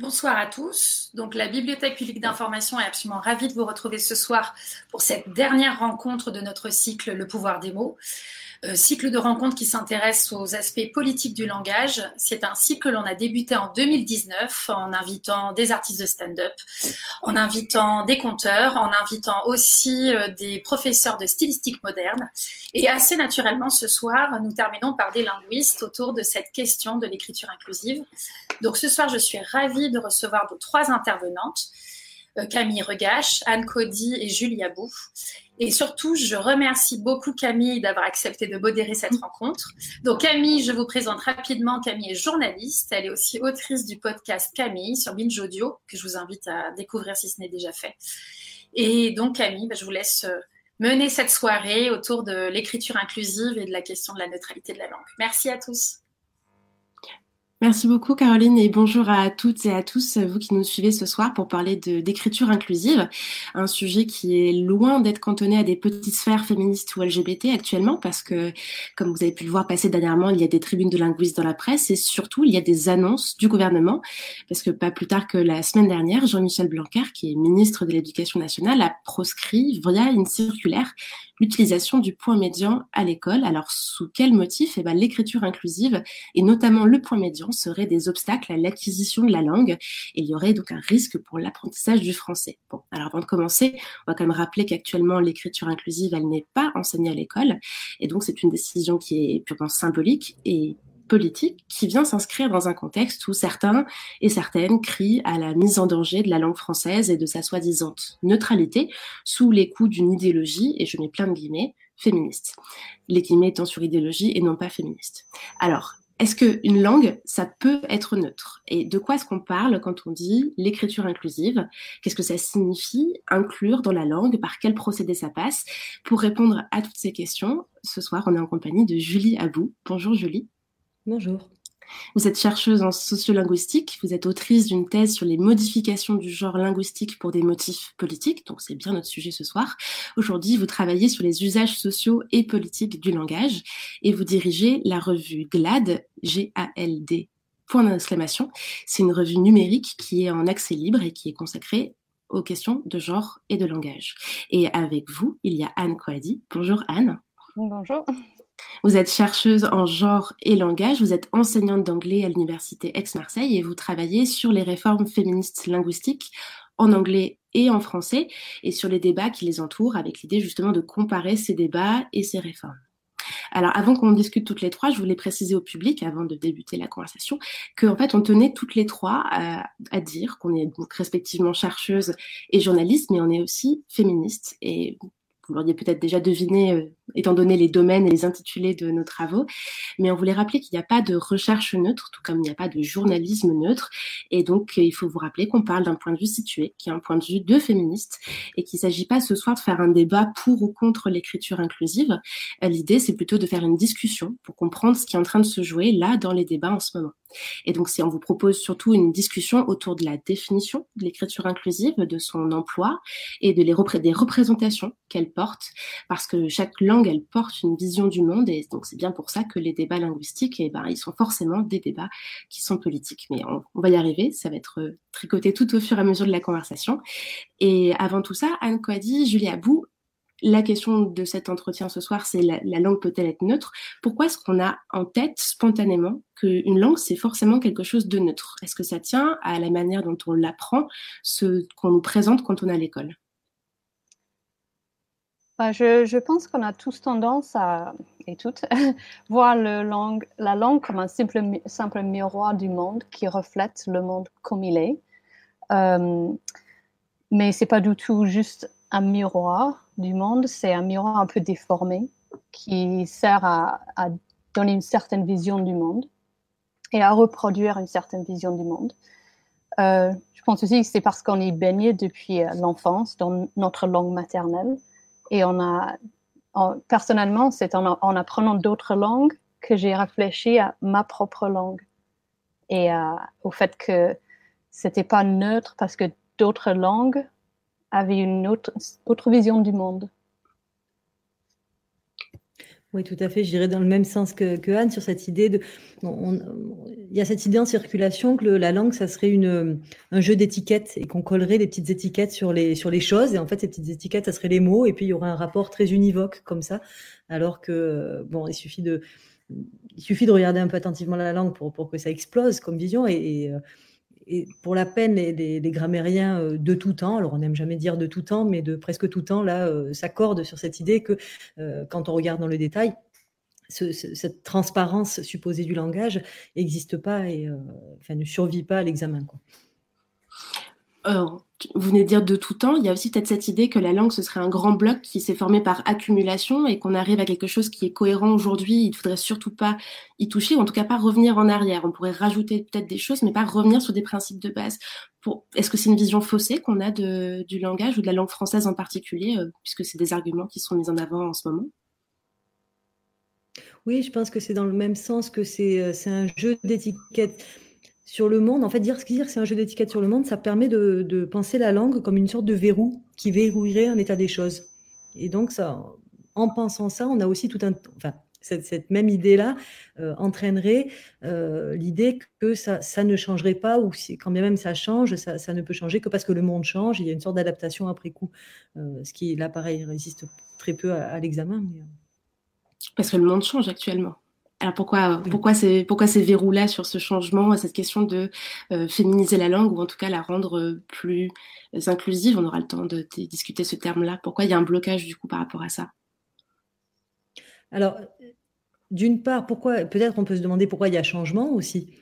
Bonsoir à tous. Donc, la Bibliothèque publique d'information est absolument ravie de vous retrouver ce soir pour cette dernière rencontre de notre cycle Le pouvoir des mots. Euh, cycle de rencontres qui s'intéresse aux aspects politiques du langage. C'est un cycle que l'on a débuté en 2019 en invitant des artistes de stand-up, en invitant des conteurs, en invitant aussi euh, des professeurs de stylistique moderne. Et assez naturellement, ce soir, nous terminons par des linguistes autour de cette question de l'écriture inclusive. Donc ce soir, je suis ravie de recevoir vos trois intervenantes. Euh, Camille Regache, Anne Cody et Julie Abou. Et surtout, je remercie beaucoup Camille d'avoir accepté de modérer cette rencontre. Donc Camille, je vous présente rapidement. Camille est journaliste. Elle est aussi autrice du podcast Camille sur Binge Audio, que je vous invite à découvrir si ce n'est déjà fait. Et donc Camille, bah, je vous laisse euh, mener cette soirée autour de l'écriture inclusive et de la question de la neutralité de la langue. Merci à tous. Merci beaucoup Caroline et bonjour à toutes et à tous vous qui nous suivez ce soir pour parler d'écriture inclusive, un sujet qui est loin d'être cantonné à des petites sphères féministes ou LGBT actuellement parce que comme vous avez pu le voir passer dernièrement, il y a des tribunes de linguistes dans la presse et surtout il y a des annonces du gouvernement parce que pas plus tard que la semaine dernière, Jean-Michel Blanquer qui est ministre de l'Éducation nationale a proscrit via une circulaire l'utilisation du point médian à l'école. Alors, sous quel motif? Eh ben, l'écriture inclusive et notamment le point médian seraient des obstacles à l'acquisition de la langue et il y aurait donc un risque pour l'apprentissage du français. Bon, alors avant de commencer, on va quand même rappeler qu'actuellement l'écriture inclusive, elle n'est pas enseignée à l'école et donc c'est une décision qui est purement symbolique et politique qui vient s'inscrire dans un contexte où certains et certaines crient à la mise en danger de la langue française et de sa soi-disant neutralité sous les coups d'une idéologie, et je mets plein de guillemets, féministe. Les guillemets étant sur idéologie et non pas féministe. Alors, est-ce qu'une langue, ça peut être neutre? Et de quoi est-ce qu'on parle quand on dit l'écriture inclusive? Qu'est-ce que ça signifie inclure dans la langue? Par quel procédé ça passe? Pour répondre à toutes ces questions, ce soir, on est en compagnie de Julie Abou. Bonjour Julie. Bonjour. Vous êtes chercheuse en sociolinguistique, vous êtes autrice d'une thèse sur les modifications du genre linguistique pour des motifs politiques, donc c'est bien notre sujet ce soir. Aujourd'hui, vous travaillez sur les usages sociaux et politiques du langage et vous dirigez la revue GLAD, G-A-L-D, point d'exclamation. C'est une revue numérique qui est en accès libre et qui est consacrée aux questions de genre et de langage. Et avec vous, il y a Anne Coadi. Bonjour Anne. Bonjour. Vous êtes chercheuse en genre et langage, vous êtes enseignante d'anglais à l'Université Aix-Marseille et vous travaillez sur les réformes féministes linguistiques en anglais et en français et sur les débats qui les entourent avec l'idée justement de comparer ces débats et ces réformes. Alors, avant qu'on discute toutes les trois, je voulais préciser au public, avant de débuter la conversation, qu'en fait, on tenait toutes les trois à, dire qu'on est donc respectivement chercheuse et journaliste, mais on est aussi féministe. Et vous l'auriez peut-être déjà deviné, euh, étant donné les domaines et les intitulés de nos travaux. Mais on voulait rappeler qu'il n'y a pas de recherche neutre, tout comme il n'y a pas de journalisme neutre. Et donc, il faut vous rappeler qu'on parle d'un point de vue situé, qui est un point de vue de féministe, et qu'il ne s'agit pas ce soir de faire un débat pour ou contre l'écriture inclusive. Euh, l'idée, c'est plutôt de faire une discussion pour comprendre ce qui est en train de se jouer là dans les débats en ce moment. Et donc, on vous propose surtout une discussion autour de la définition de l'écriture inclusive, de son emploi et de les des représentations qu'elle porte, parce que chaque langue, elle porte une vision du monde, et donc c'est bien pour ça que les débats linguistiques, eh ben, ils sont forcément des débats qui sont politiques. Mais on, va y arriver, ça va être euh, tricoté tout au fur et à mesure de la conversation. Et avant tout ça, Anne Coady, Julie Abou, la question de cet entretien ce soir, c'est la, langue peut-elle être neutre? Pourquoi est-ce qu'on a en tête spontanément qu'une langue, c'est forcément quelque chose de neutre? Est-ce que ça tient à la manière dont on l'apprend, ce qu'on nous présente quand on est à l'école? Je, pense qu'on a tous tendance à, et toutes, voir la langue comme un simple, simple miroir du monde qui reflète le monde comme il est. Euh, mais c'est pas du tout juste un miroir du monde, c'est un miroir un peu déformé qui sert à, donner une certaine vision du monde et à reproduire une certaine vision du monde. Euh, je pense aussi que c'est parce qu'on est baigné depuis euh, l'enfance dans notre langue maternelle et on a, personnellement, c'est en, en, apprenant d'autres langues que j'ai réfléchi à ma propre langue et au fait que c'était pas neutre parce que d'autres langues avait une autre, autre vision du monde. Oui, tout à fait. Je dirais dans le même sens que, Anne sur cette idée de. il y a cette idée en circulation que la langue, ça serait une, un jeu d'étiquettes et qu'on collerait des petites étiquettes sur les, sur les choses. Et en fait, ces petites étiquettes, ça serait les mots. Et puis, il y aurait un rapport très univoque comme ça. Alors que, bon, il suffit de, il suffit de regarder un peu attentivement la langue pour, pour que ça explose comme vision. Et, euh, et pour la peine, les, grammairiens euh, de tout temps, alors on n'aime jamais dire de tout temps, mais de presque tout temps, là, euh, s'accordent sur cette idée que euh, quand on regarde dans le détail, cette transparence supposée du langage n'existe pas et ne survit pas à l'examen vous venez de dire de tout temps, il y a aussi peut-être cette idée que la langue, ce serait un grand bloc qui s'est formé par accumulation et qu'on arrive à quelque chose qui est cohérent aujourd'hui. Il ne faudrait surtout pas y toucher, ou en tout cas pas revenir en arrière. On pourrait rajouter peut-être des choses, mais pas revenir sur des principes de base. Est-ce que c'est une vision faussée qu'on a du langage ou de la langue française en particulier, euh, puisque c'est des arguments qui sont mis en avant en ce moment? Oui, je pense que c'est dans le même sens que c'est euh, un jeu d'étiquette sur le monde. En fait, dire, dire que c'est un jeu d'étiquette sur le monde, ça permet de, penser la langue comme une sorte de verrou qui verrouillerait un état des choses. Et donc, ça, en pensant ça, on a aussi tout un. Enfin, cette, même idée-là euh, entraînerait euh, l'idée que ça, ne changerait pas, ou quand bien même ça change, ça, ne peut changer que parce que le monde change. Il y a une sorte d'adaptation après coup. Euh, ce qui, là, pareil, résiste très peu à, l'examen. Parce que le monde change actuellement. Alors pourquoi, pourquoi ces, pourquoi ces verrous-là sur ce changement, cette question de euh, féminiser la langue ou en tout cas la rendre euh, plus inclusive? On aura le temps de, discuter ce terme-là. Pourquoi il y a un blocage du coup par rapport à ça? Alors, d'une part, pourquoi peut-être on peut se demander pourquoi il y a changement aussi.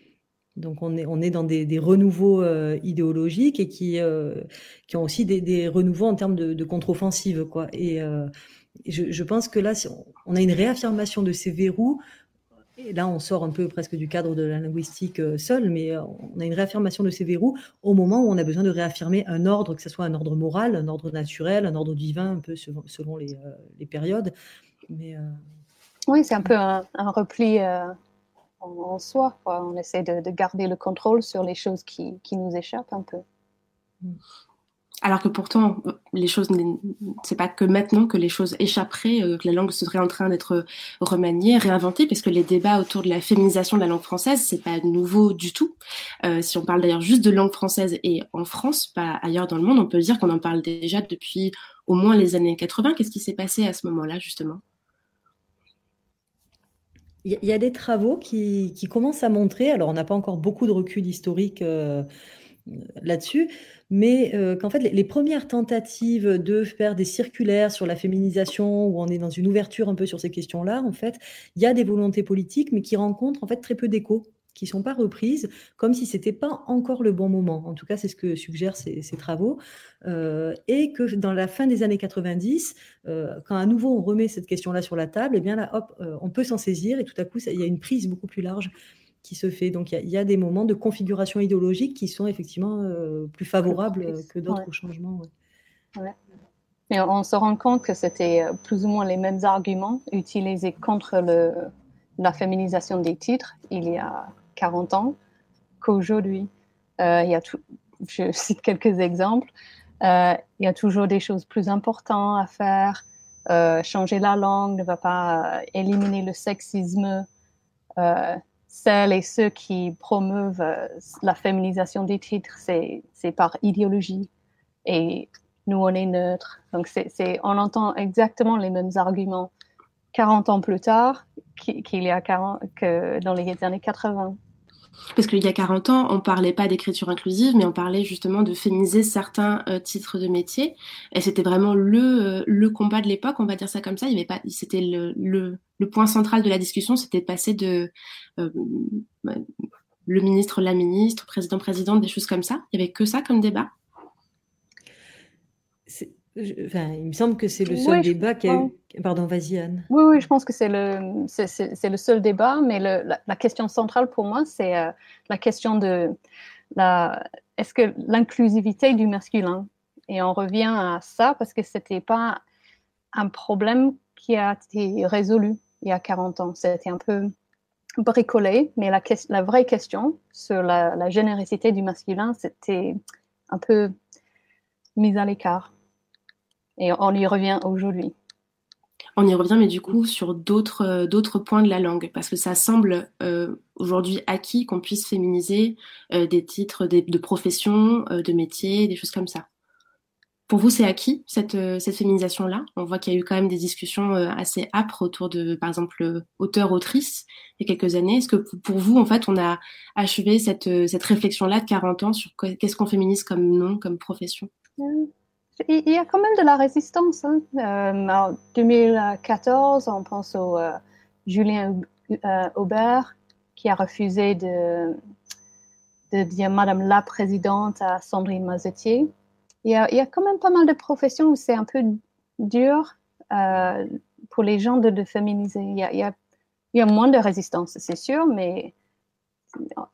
Donc on est, on est dans des, renouveaux euh, idéologiques et qui, qui ont aussi des, renouveaux en termes de, contre-offensive. Quoi. Et je, je, pense que là, on a une réaffirmation de ces verrous et là, on sort un peu presque du cadre de la linguistique euh, seule, mais euh, on a une réaffirmation de ces verrous au moment où on a besoin de réaffirmer un ordre, que ce soit un ordre moral, un ordre naturel, un ordre divin, un peu selon, les, euh, périodes. Mais, Oui, c'est un peu un, repli en, soi. On essaie de, garder le contrôle sur les choses qui, qui nous échappent un peu. Alors que pourtant, les choses, c'est pas que maintenant que les choses échapperaient, euh, que la langue serait en train d'être remaniée, réinventée, parce que les débats autour de la féminisation de la langue française, c'est pas nouveau du tout. Euh, si on parle d'ailleurs juste de langue française et en France, pas ailleurs dans le monde, on peut dire qu'on en parle déjà depuis au moins les années 80. Qu'est-ce qui s'est passé à ce moment-là, justement? Il y, a des travaux qui, commencent à montrer, alors on n'a pas encore beaucoup de recul historique euh, là-dessus, mais euh, qu'en fait, les, premières tentatives de faire des circulaires sur la féminisation, où on est dans une ouverture un peu sur ces questions-là, en fait, il y a des volontés politiques, mais qui rencontrent en fait très peu d'écho qui ne sont pas reprises, comme si ce n'était pas encore le bon moment. En tout cas, c'est ce que suggèrent ces, travaux. Euh, et que dans la fin des années 90, euh, quand à nouveau on remet cette question-là sur la table, eh bien là, hop, on peut s'en saisir, et tout à coup, il y a une prise beaucoup plus large qui se fait. Donc il y, a des moments de configuration idéologique qui sont effectivement euh, plus favorables que d'autres changements. Mais on se rend compte que c'était euh, plus ou moins les mêmes arguments utilisés contre le, la féminisation des titres il y a 40 ans qu'aujourd'hui. Euh, il y a tout, je cite quelques exemples. il y a toujours des choses plus importantes à faire. changer la langue ne va pas éliminer le sexisme celles et ceux qui promeuvent euh, la féminisation des titres, c'est par idéologie. Et nous, on est neutre. Donc, on entend exactement les mêmes arguments 40 ans plus tard qu'il y a 40, que dans les années 80. Parce qu'il y a 40 ans, on parlait pas d'écriture inclusive, mais on parlait justement de féminiser certains euh, titres de métier. Et c'était vraiment le, euh, le combat de l'époque, on va dire ça comme ça. Il avait pas, c'était le, le, le, point central de la discussion, c'était de passer de euh, le ministre, la ministre, président, présidente, des choses comme ça. Il y avait que ça comme débat? Enfin, il me semble que c'est le seul débat qui a eu. Pardon, vas-y Anne. Oui, oui, je pense que c'est le, c'est, le seul débat, mais le, la, question centrale pour moi, c'est euh, la question de la, est-ce que l'inclusivité du masculin. Et on revient à ça parce que c'était pas un problème qui a été résolu il y a 40 ans. C'était un peu bricolé, mais la, vraie question sur la, la générosité du masculin, c'était un peu mise à l'écart. Et on y revient aujourd'hui. On y revient, mais du coup, sur d'autres euh, points de la langue, parce que ça semble euh, aujourd'hui acquis qu'on puisse féminiser euh, des titres de profession, de métier, des choses comme ça. Pour vous, c'est acquis cette, cette féminisation-là? On voit qu'il y a eu quand même des discussions assez âpres autour de, par exemple, auteur-autrice il y a quelques années. Est-ce que pour vous, en fait, on a achevé cette, réflexion-là de 40 ans sur qu'est-ce qu'on féminise comme nom, comme profession? Il y a quand même de la résistance. Hein. Euh, en 2014, on pense au euh, Julien euh, Aubert qui a refusé de, de, dire Madame la Présidente à Sandrine Mazetier. Il y, a, il y a quand même pas mal de professions où c'est un peu dur pour les gens de, de féminiser. Il y, a, il, y a, il y, a, moins de résistance, c'est sûr, mais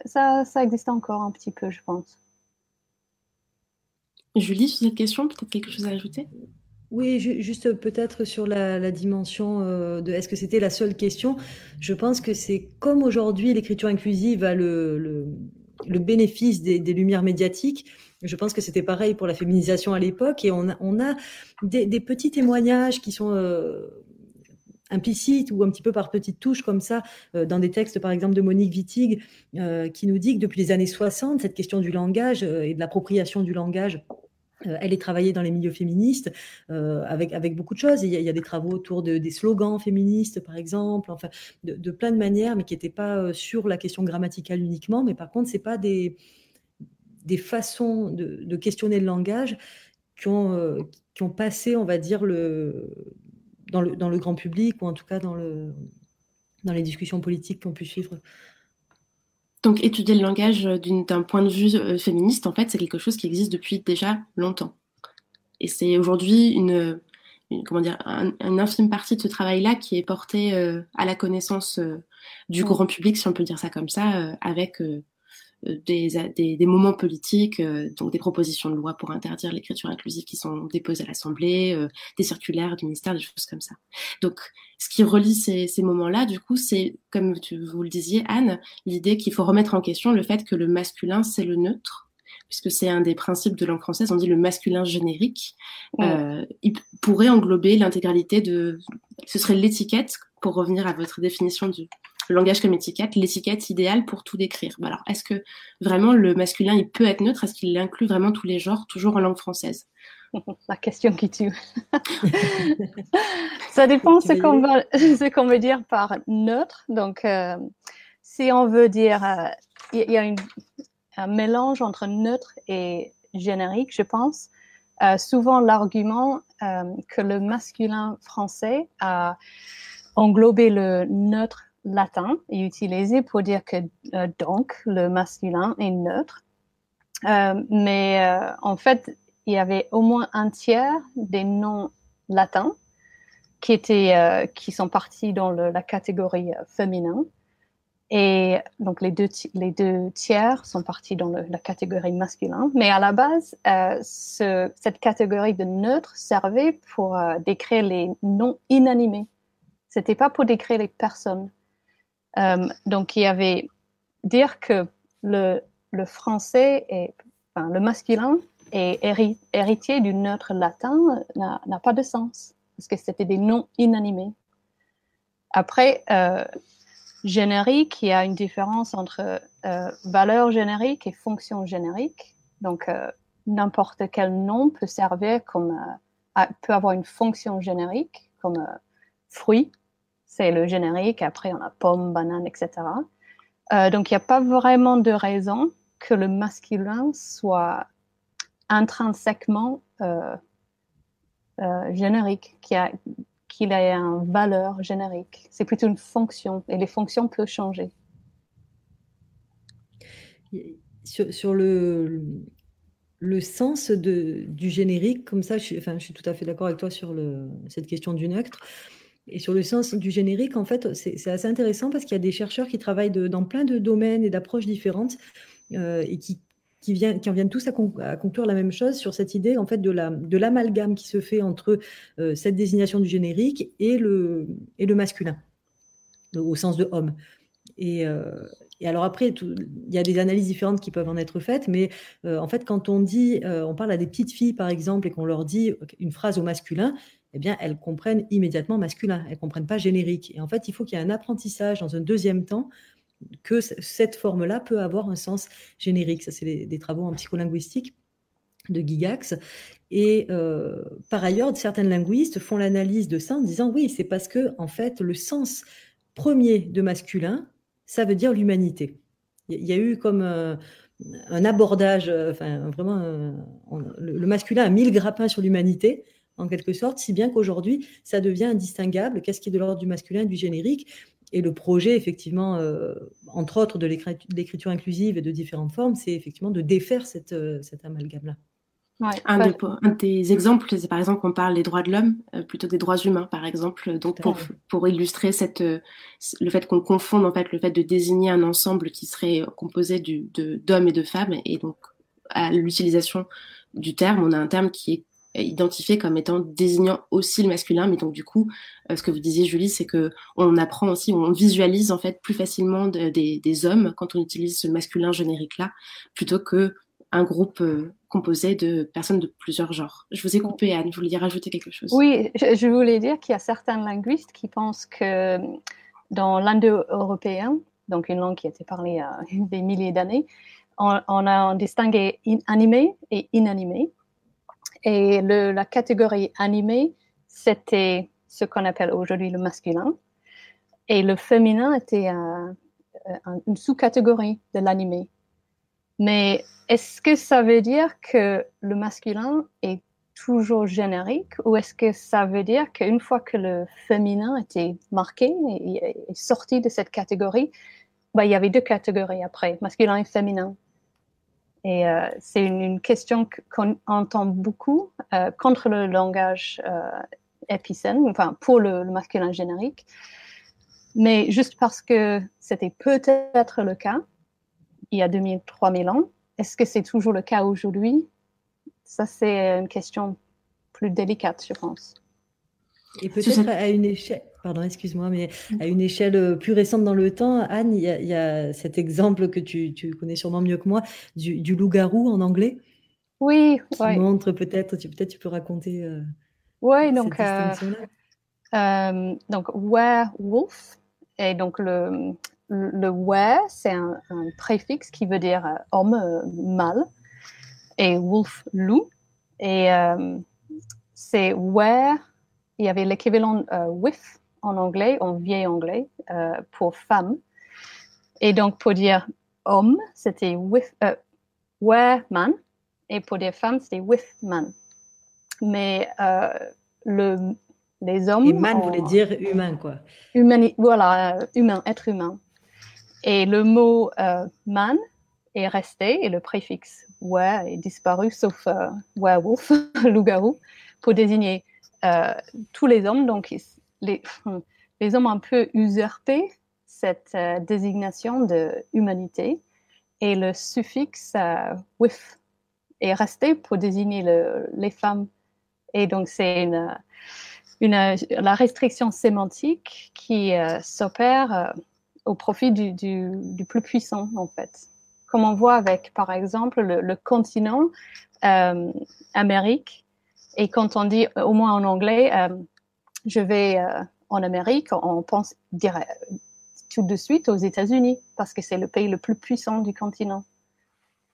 ça, ça existe encore un petit peu, je pense. Julie, sur cette question, peut-être quelque chose à ajouter? Oui, juste peut-être sur la, dimension euh, de est-ce que c'était la seule question? Je pense que c'est comme aujourd'hui l'écriture inclusive a le, le, bénéfice des, lumières médiatiques. Je pense que c'était pareil pour la féminisation à l'époque et on a, des, petits témoignages qui sont euh, implicites ou un petit peu par petites touches comme ça euh, dans des textes par exemple de Monique Wittig qui nous dit que depuis les années 60 cette question du langage et de l'appropriation du langage euh, elle est travaillée dans les milieux féministes euh, avec, beaucoup de choses. Il y, a, des travaux autour de, des slogans féministes, par exemple, enfin, de, plein de manières, mais qui n'étaient pas euh, sur la question grammaticale uniquement. Mais par contre, c'est pas des, des façons de, de, questionner le langage qui ont, qui ont passé, on va dire, le, dans, le, dans le grand public, ou en tout cas dans, le, dans les discussions politiques qu'on pu suivre donc étudier le langage euh, d'un point de vue euh, féministe, en fait, c'est quelque chose qui existe depuis déjà longtemps. Et c'est aujourd'hui une, comment dire, un, une infime partie de ce travail-là qui est porté euh, à la connaissance du grand public, si on peut dire ça comme ça, avec euh, des, des, moments politiques, euh, donc des propositions de loi pour interdire l'écriture inclusive qui sont déposées à l'Assemblée, euh, des circulaires du ministère, des choses comme ça. Donc, ce qui relie ces, ces moments-là, du coup, c'est, comme tu, vous le disiez, Anne, l'idée qu'il faut remettre en question le fait que le masculin, c'est le neutre, puisque c'est un des principes de langue française, on dit le masculin générique, euh, il pourrait englober l'intégralité de... Ce serait l'étiquette, pour revenir à votre définition du, langage comme étiquette, l'étiquette idéale pour tout décrire. Alors, est-ce que vraiment le masculin, il peut être neutre? Est-ce qu'il inclut vraiment tous les genres, toujours en langue française? La question qui tue. Ça dépend ce qu'on veut, ce qu'on veut dire par neutre. Donc, euh, si on veut dire, euh, il y, a un mélange entre neutre et générique, je pense. Euh, souvent, l'argument que le masculin français a englobé le neutre latin est utilisé pour dire que euh, donc le masculin est neutre. Euh, mais euh, en fait, il y avait au moins un tiers des noms latins qui étaient qui sont partis dans la catégorie féminin. Et donc les deux, les deux tiers sont partis dans la catégorie masculin. Mais à la base, ce, cette catégorie de neutre servait pour décrire les noms inanimés. C'était pas pour décrire les personnes. Euh, donc, il y avait dire que le, français est, enfin, le masculin est héritier du neutre latin n'a pas de sens parce que c'était des noms inanimés. Après, euh, générique, il y a une différence entre euh, valeur générique et fonction générique. Donc, n'importe quel nom peut servir comme, peut avoir une fonction générique comme fruit c'est le générique. Après, on a pomme, banane, etc. Euh, donc, il n'y a pas vraiment de raison que le masculin soit intrinsèquement euh, euh, générique, qu'il ait une valeur générique. C'est plutôt une fonction et les fonctions peuvent changer. Sur, le, sens du générique, comme ça, je enfin, je suis tout à fait d'accord avec toi sur cette question du neutre. Et sur le sens du générique, en fait, c'est assez intéressant parce qu'il y a des chercheurs qui travaillent dans plein de domaines et d'approches différentes euh, et qui, qui, qui en viennent tous à, conclure la même chose sur cette idée en fait de l'amalgame qui se fait entre euh, cette désignation du générique et le, masculin, au sens de homme. Et, euh, alors après, il y a des analyses différentes qui peuvent en être faites, mais en fait, quand on dit, on parle à des petites filles par exemple et qu'on leur dit une phrase au masculin, eh bien, elles comprennent immédiatement masculin, elles ne comprennent pas générique. Et en fait, il faut qu'il y ait un apprentissage dans un deuxième temps que cette forme-là peut avoir un sens générique. Ça, c'est des, travaux en psycholinguistique de Gigax. Et euh, par ailleurs, certains linguistes font l'analyse de ça en disant oui, c'est parce que en fait, le sens premier de masculin, ça veut dire l'humanité. Il y a eu comme euh, un abordage, euh, enfin vraiment, le, masculin a mis le grappin sur l'humanité en quelque sorte, si bien qu'aujourd'hui, ça devient indistinguable. Qu'est-ce qui est de l'ordre du masculin, du générique et le projet, effectivement, euh, entre autres de l'écriture inclusive et de différentes formes, c'est effectivement de défaire cette, euh, cet amalgame-là. un, des, exemples, c'est par exemple qu'on parle des droits de l'homme euh, plutôt que des droits humains, par exemple. Donc pour, pour illustrer cette, le fait qu'on confonde en fait le fait de désigner un ensemble qui serait composé d'hommes et de femmes, et donc à l'utilisation du terme, on a un terme qui est identifié comme étant désignant aussi le masculin. Mais donc du coup, euh, ce que vous disiez Julie, c'est que on apprend aussi, on visualise en fait plus facilement des, hommes quand on utilise ce masculin générique là, plutôt que un groupe euh, composé de personnes de plusieurs genres. Je vous ai coupé Anne, vous vouliez rajouter quelque chose? Oui, je, voulais dire qu'il y a certains linguistes qui pensent que dans l'indo-européen, donc une langue qui a été parlée il y a des milliers d'années, on, on a distingué animé et inanimé. Et la catégorie animée, c'était ce qu'on appelle aujourd'hui le masculin. Et le féminin était une sous-catégorie de l'animé. Mais est-ce que ça veut dire que le masculin est toujours générique ou est-ce que ça veut dire qu'une fois que le féminin était marqué et, sorti de cette catégorie, bah, il y avait deux catégories après, masculin et féminin? Et euh, c'est une, question qu'on entend beaucoup euh, contre le langage euh, épicène, enfin pour le, masculin générique. Mais juste parce que c'était peut-être le cas il y a 2000, 3000 ans, est-ce que c'est toujours le cas aujourd'hui? Ça, c'est une question plus délicate, je pense. Et peut-être à une échelle, pardon, excuse-moi, mais à une échelle euh, plus récente dans le temps, Anne, il y a, cet exemple que tu, connais sûrement mieux que moi, du, loup-garou en anglais. Oui, qui montre peut-être, tu, peut-être tu peux raconter. Euh, oui, donc, euh, euh, donc werewolf, et donc le, le were, c'est un, préfixe qui veut dire homme, mâle, et wolf, loup, et c'est were il y avait l'équivalent euh, with en anglais, en vieil anglais, euh, pour femme. Et donc, pour dire homme, c'était with, euh, where man. Et pour dire femme, c'était with man. Mais le, les hommes. Et man voulait dire humain, quoi. voilà, humain, être humain. Et le mot man est resté et le préfixe were est disparu, sauf werewolf, loup-garou, pour désigner euh, tous les hommes, donc les, hommes ont un peu usurpé cette euh, désignation de humanité et le suffixe euh, with est resté pour désigner le, les femmes. Et donc c'est la restriction sémantique qui s'opère au profit du, plus puissant en fait. Comme on voit avec par exemple le, le continent Amérique et quand on dit, au moins en anglais, euh, je vais euh, en Amérique, on pense tout de suite aux États-Unis parce que c'est le pays le plus puissant du continent.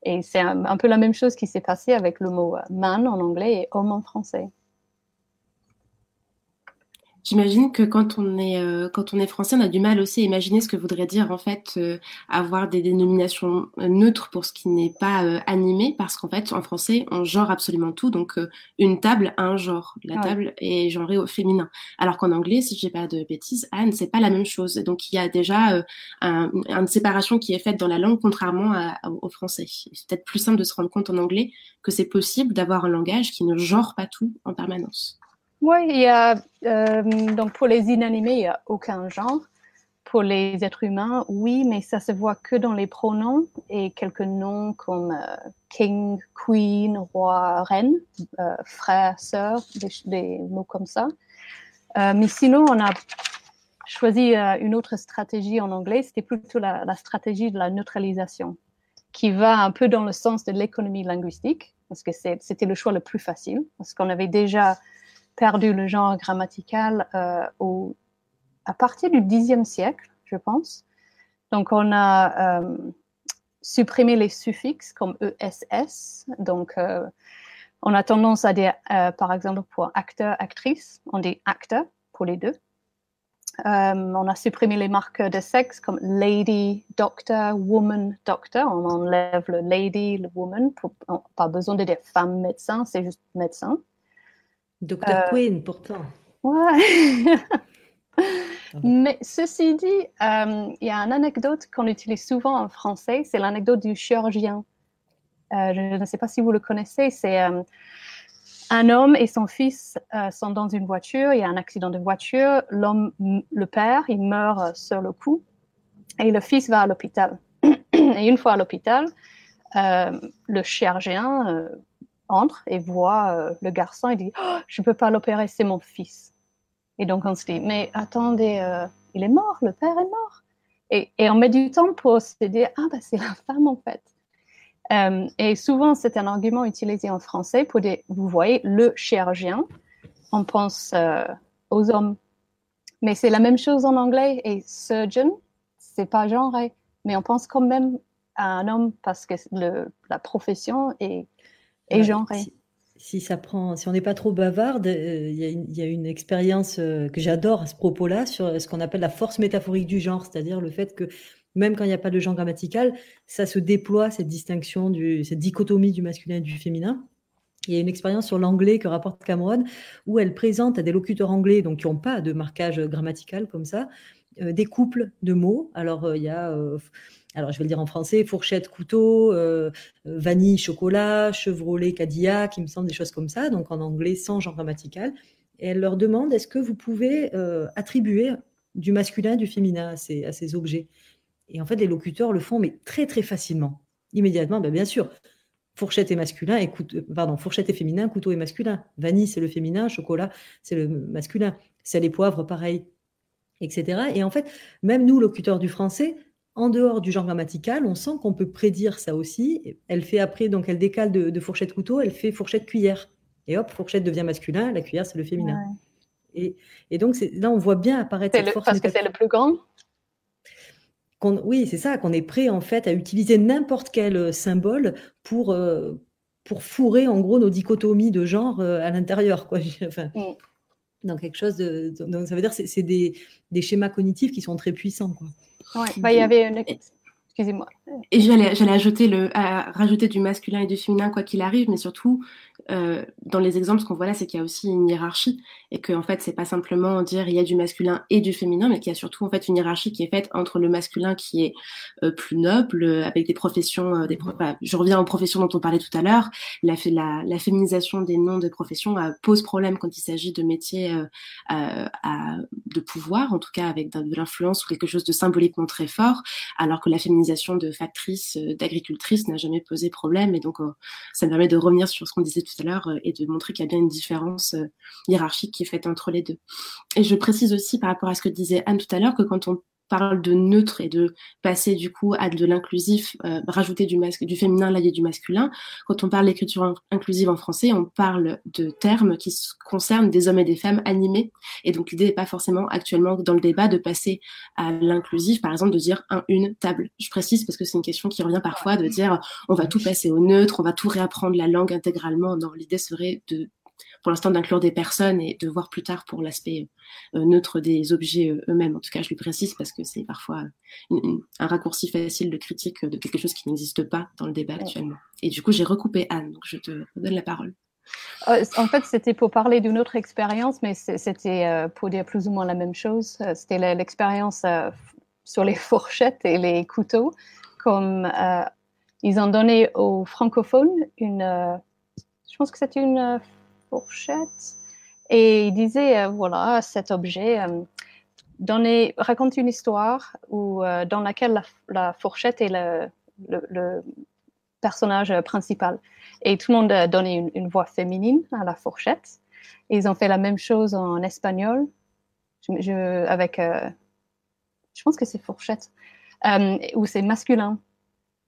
Et c'est un, peu la même chose qui s'est passé avec le mot man en anglais et homme en français. J'imagine que quand on est euh, quand on est français, on a du mal aussi à imaginer ce que voudrait dire en fait euh, avoir des dénominations neutres pour ce qui n'est pas euh, animé, parce qu'en fait en français on genre absolument tout. Donc une table a un genre, la table est genrée au féminin. Alors qu'en anglais, si je dis pas de bêtises, Anne, c'est pas la même chose. Donc il y a déjà un, une séparation qui est faite dans la langue, contrairement au français. C'est peut-être plus simple de se rendre compte en anglais que c'est possible d'avoir un langage qui ne genre pas tout en permanence. Oui, il y a, euh, donc pour les inanimés, il n'y a aucun genre. Pour les êtres humains, oui, mais ça se voit que dans les pronoms et quelques noms comme euh, king, queen, roi, reine, euh, frère, sœur, des, mots comme ça. mais sinon, on a choisi une autre stratégie en anglais, c'était plutôt la, la stratégie de la neutralisation, qui va un peu dans le sens de l'économie linguistique, parce que c'était le choix le plus facile, parce qu'on avait déjà perdu le genre grammatical au, à partir du Xe siècle, je pense. Donc, on a supprimé les suffixes comme ESS. Donc, on a tendance à dire, par exemple, pour acteur, actrice, on dit acteur pour les deux. Euh, on a supprimé les marques de sexe comme lady, doctor, woman, doctor. On enlève le lady, le woman. Pas besoin de dire femme médecin, c'est juste médecin. Docteur euh, Queen, pourtant. Ouais. Mais ceci dit, euh, il y a une anecdote qu'on utilise souvent en français, c'est l'anecdote du chirurgien. je ne sais pas si vous le connaissez, c'est un homme et son fils euh, sont dans une voiture, il y a un accident de voiture, l'homme, le père, il meurt euh, sur le coup et le fils va à l'hôpital. et une fois à l'hôpital, euh, le chirurgien entre et voit le garçon et dit oh, Je ne peux pas l'opérer, c'est mon fils. Et donc on se dit Mais attendez, il est mort, le père est mort. Et, on met du temps pour se dire Ah, bah, c'est la femme en fait. Euh, et souvent, c'est un argument utilisé en français pour dire, vous voyez, le chirurgien, on pense euh, aux hommes. Mais c'est la même chose en anglais. Et surgeon, c'est pas genré. Mais on pense quand même à un homme parce que le, la profession est, est genrée. Si, ça prend, si on n'est pas trop bavarde, euh, il y, a une expérience que j'adore à ce propos-là sur ce qu'on appelle la force métaphorique du genre, c'est-à-dire le fait que même quand il n'y a pas de genre grammatical, ça se déploie, cette distinction, du, cette dichotomie du masculin et du féminin. Il y a une expérience sur l'anglais que rapporte Cameron, où elle présente à des locuteurs anglais, donc qui n'ont pas de marquage grammatical comme ça, euh, des couples de mots. Alors, euh, il y a, euh, alors je vais le dire en français, fourchette, couteau, vanille, chocolat, Chevrolet, Cadillac, il me semble des choses comme ça, donc en anglais sans genre grammatical. Et elle leur demande est-ce que vous pouvez attribuer du masculin du féminin à ces, à ces objets? Et en fait, les locuteurs le font, mais très, très facilement. Immédiatement, ben, bien sûr, fourchette est masculin, et euh, pardon, fourchette est féminin, couteau est masculin. Vanille, c'est le féminin, chocolat, c'est le masculin. C'est les poivres, pareil, etc. Et en fait, même nous, locuteurs du français, en dehors du genre grammatical, on sent qu'on peut prédire ça aussi. Elle fait après, donc elle décale de, fourchette couteau, elle fait fourchette cuillère. Et hop, fourchette devient masculin, la cuillère, c'est le féminin. Et, et, donc, là, on voit bien apparaître cette force. Parce que c'est le plus grand? Oui, c'est ça, qu'on est prêt en fait à utiliser n'importe quel euh, symbole pour, euh, pour fourrer en gros nos dichotomies de genre euh, à l'intérieur. Quoi. Enfin, mm. Dans quelque chose de, donc ça veut dire que c'est des, des, schémas cognitifs qui sont très puissants. Quoi. bah, il y avait une... Excusez-moi. Et j'allais, j'allais ajouter le, à rajouter du masculin et du féminin quoi qu'il arrive, mais surtout euh, dans les exemples, ce qu'on voit là, c'est qu'il y a aussi une hiérarchie et que en fait, c'est pas simplement dire il y a du masculin et du féminin, mais qu'il y a surtout en fait une hiérarchie qui est faite entre le masculin qui est euh, plus noble, euh, avec des professions, des bah, je reviens aux professions dont on parlait tout à l'heure, la, la, la, féminisation des noms de professions pose problème quand il s'agit de métiers de pouvoir, en tout cas avec de, l'influence ou quelque chose de symboliquement très fort, alors que la féminisation de factrice, d'agricultrice n'a jamais posé problème. Et donc ça me permet de revenir sur ce qu'on disait tout à l'heure euh, et de montrer qu'il y a bien une différence euh, hiérarchique qui est faite entre les deux. Et je précise aussi par rapport à ce que disait Anne tout à l'heure que quand on parle de neutre et de passer du coup à de l'inclusif, euh, rajouter du, du féminin là du masculin. Quand on parle d'écriture inclusive en français, on parle de termes qui concernent des hommes et des femmes animés. Et donc l'idée n'est pas forcément actuellement dans le débat de passer à l'inclusif, par exemple de dire un, une, table. Je précise parce que c'est une question qui revient parfois de dire on va tout passer au neutre, on va tout réapprendre la langue intégralement. Non, l'idée serait de pour l'instant d'inclure des personnes et de voir plus tard pour l'aspect euh, neutre des objets euh, eux-mêmes. En tout cas, je le précise parce que c'est parfois un raccourci facile de critique de quelque chose qui n'existe pas dans le débat actuellement. Et du coup, j'ai recoupé Anne, donc je te donne la parole. Euh, en fait, c'était pour parler d'une autre expérience, mais c'était pour dire plus ou moins la même chose. C'était l'expérience sur les fourchettes et les couteaux, comme ils ont donné aux francophones une, je pense que c'était une fourchette. Et il disait, euh, voilà, cet objet euh, raconte une histoire où, euh, dans laquelle la, fourchette est le, personnage principal. Et tout le monde a donné une, voix féminine à la fourchette. Et ils ont fait la même chose en espagnol, avec, je pense que c'est fourchette, où c'est masculin.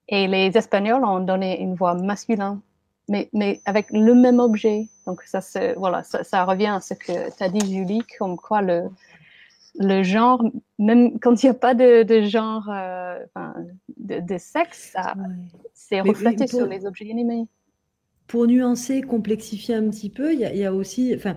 Et les Espagnols ont donné une voix masculine mais, mais avec le même objet. Donc, ça, voilà, ça, ça, revient à ce que tu as dit, Julie, comme quoi le, le genre, même quand il n'y a pas de, de genre, euh, de, de, sexe, c'est reflété sur les objets animés. Pour nuancer, complexifier un petit peu, il y, y, a aussi, enfin,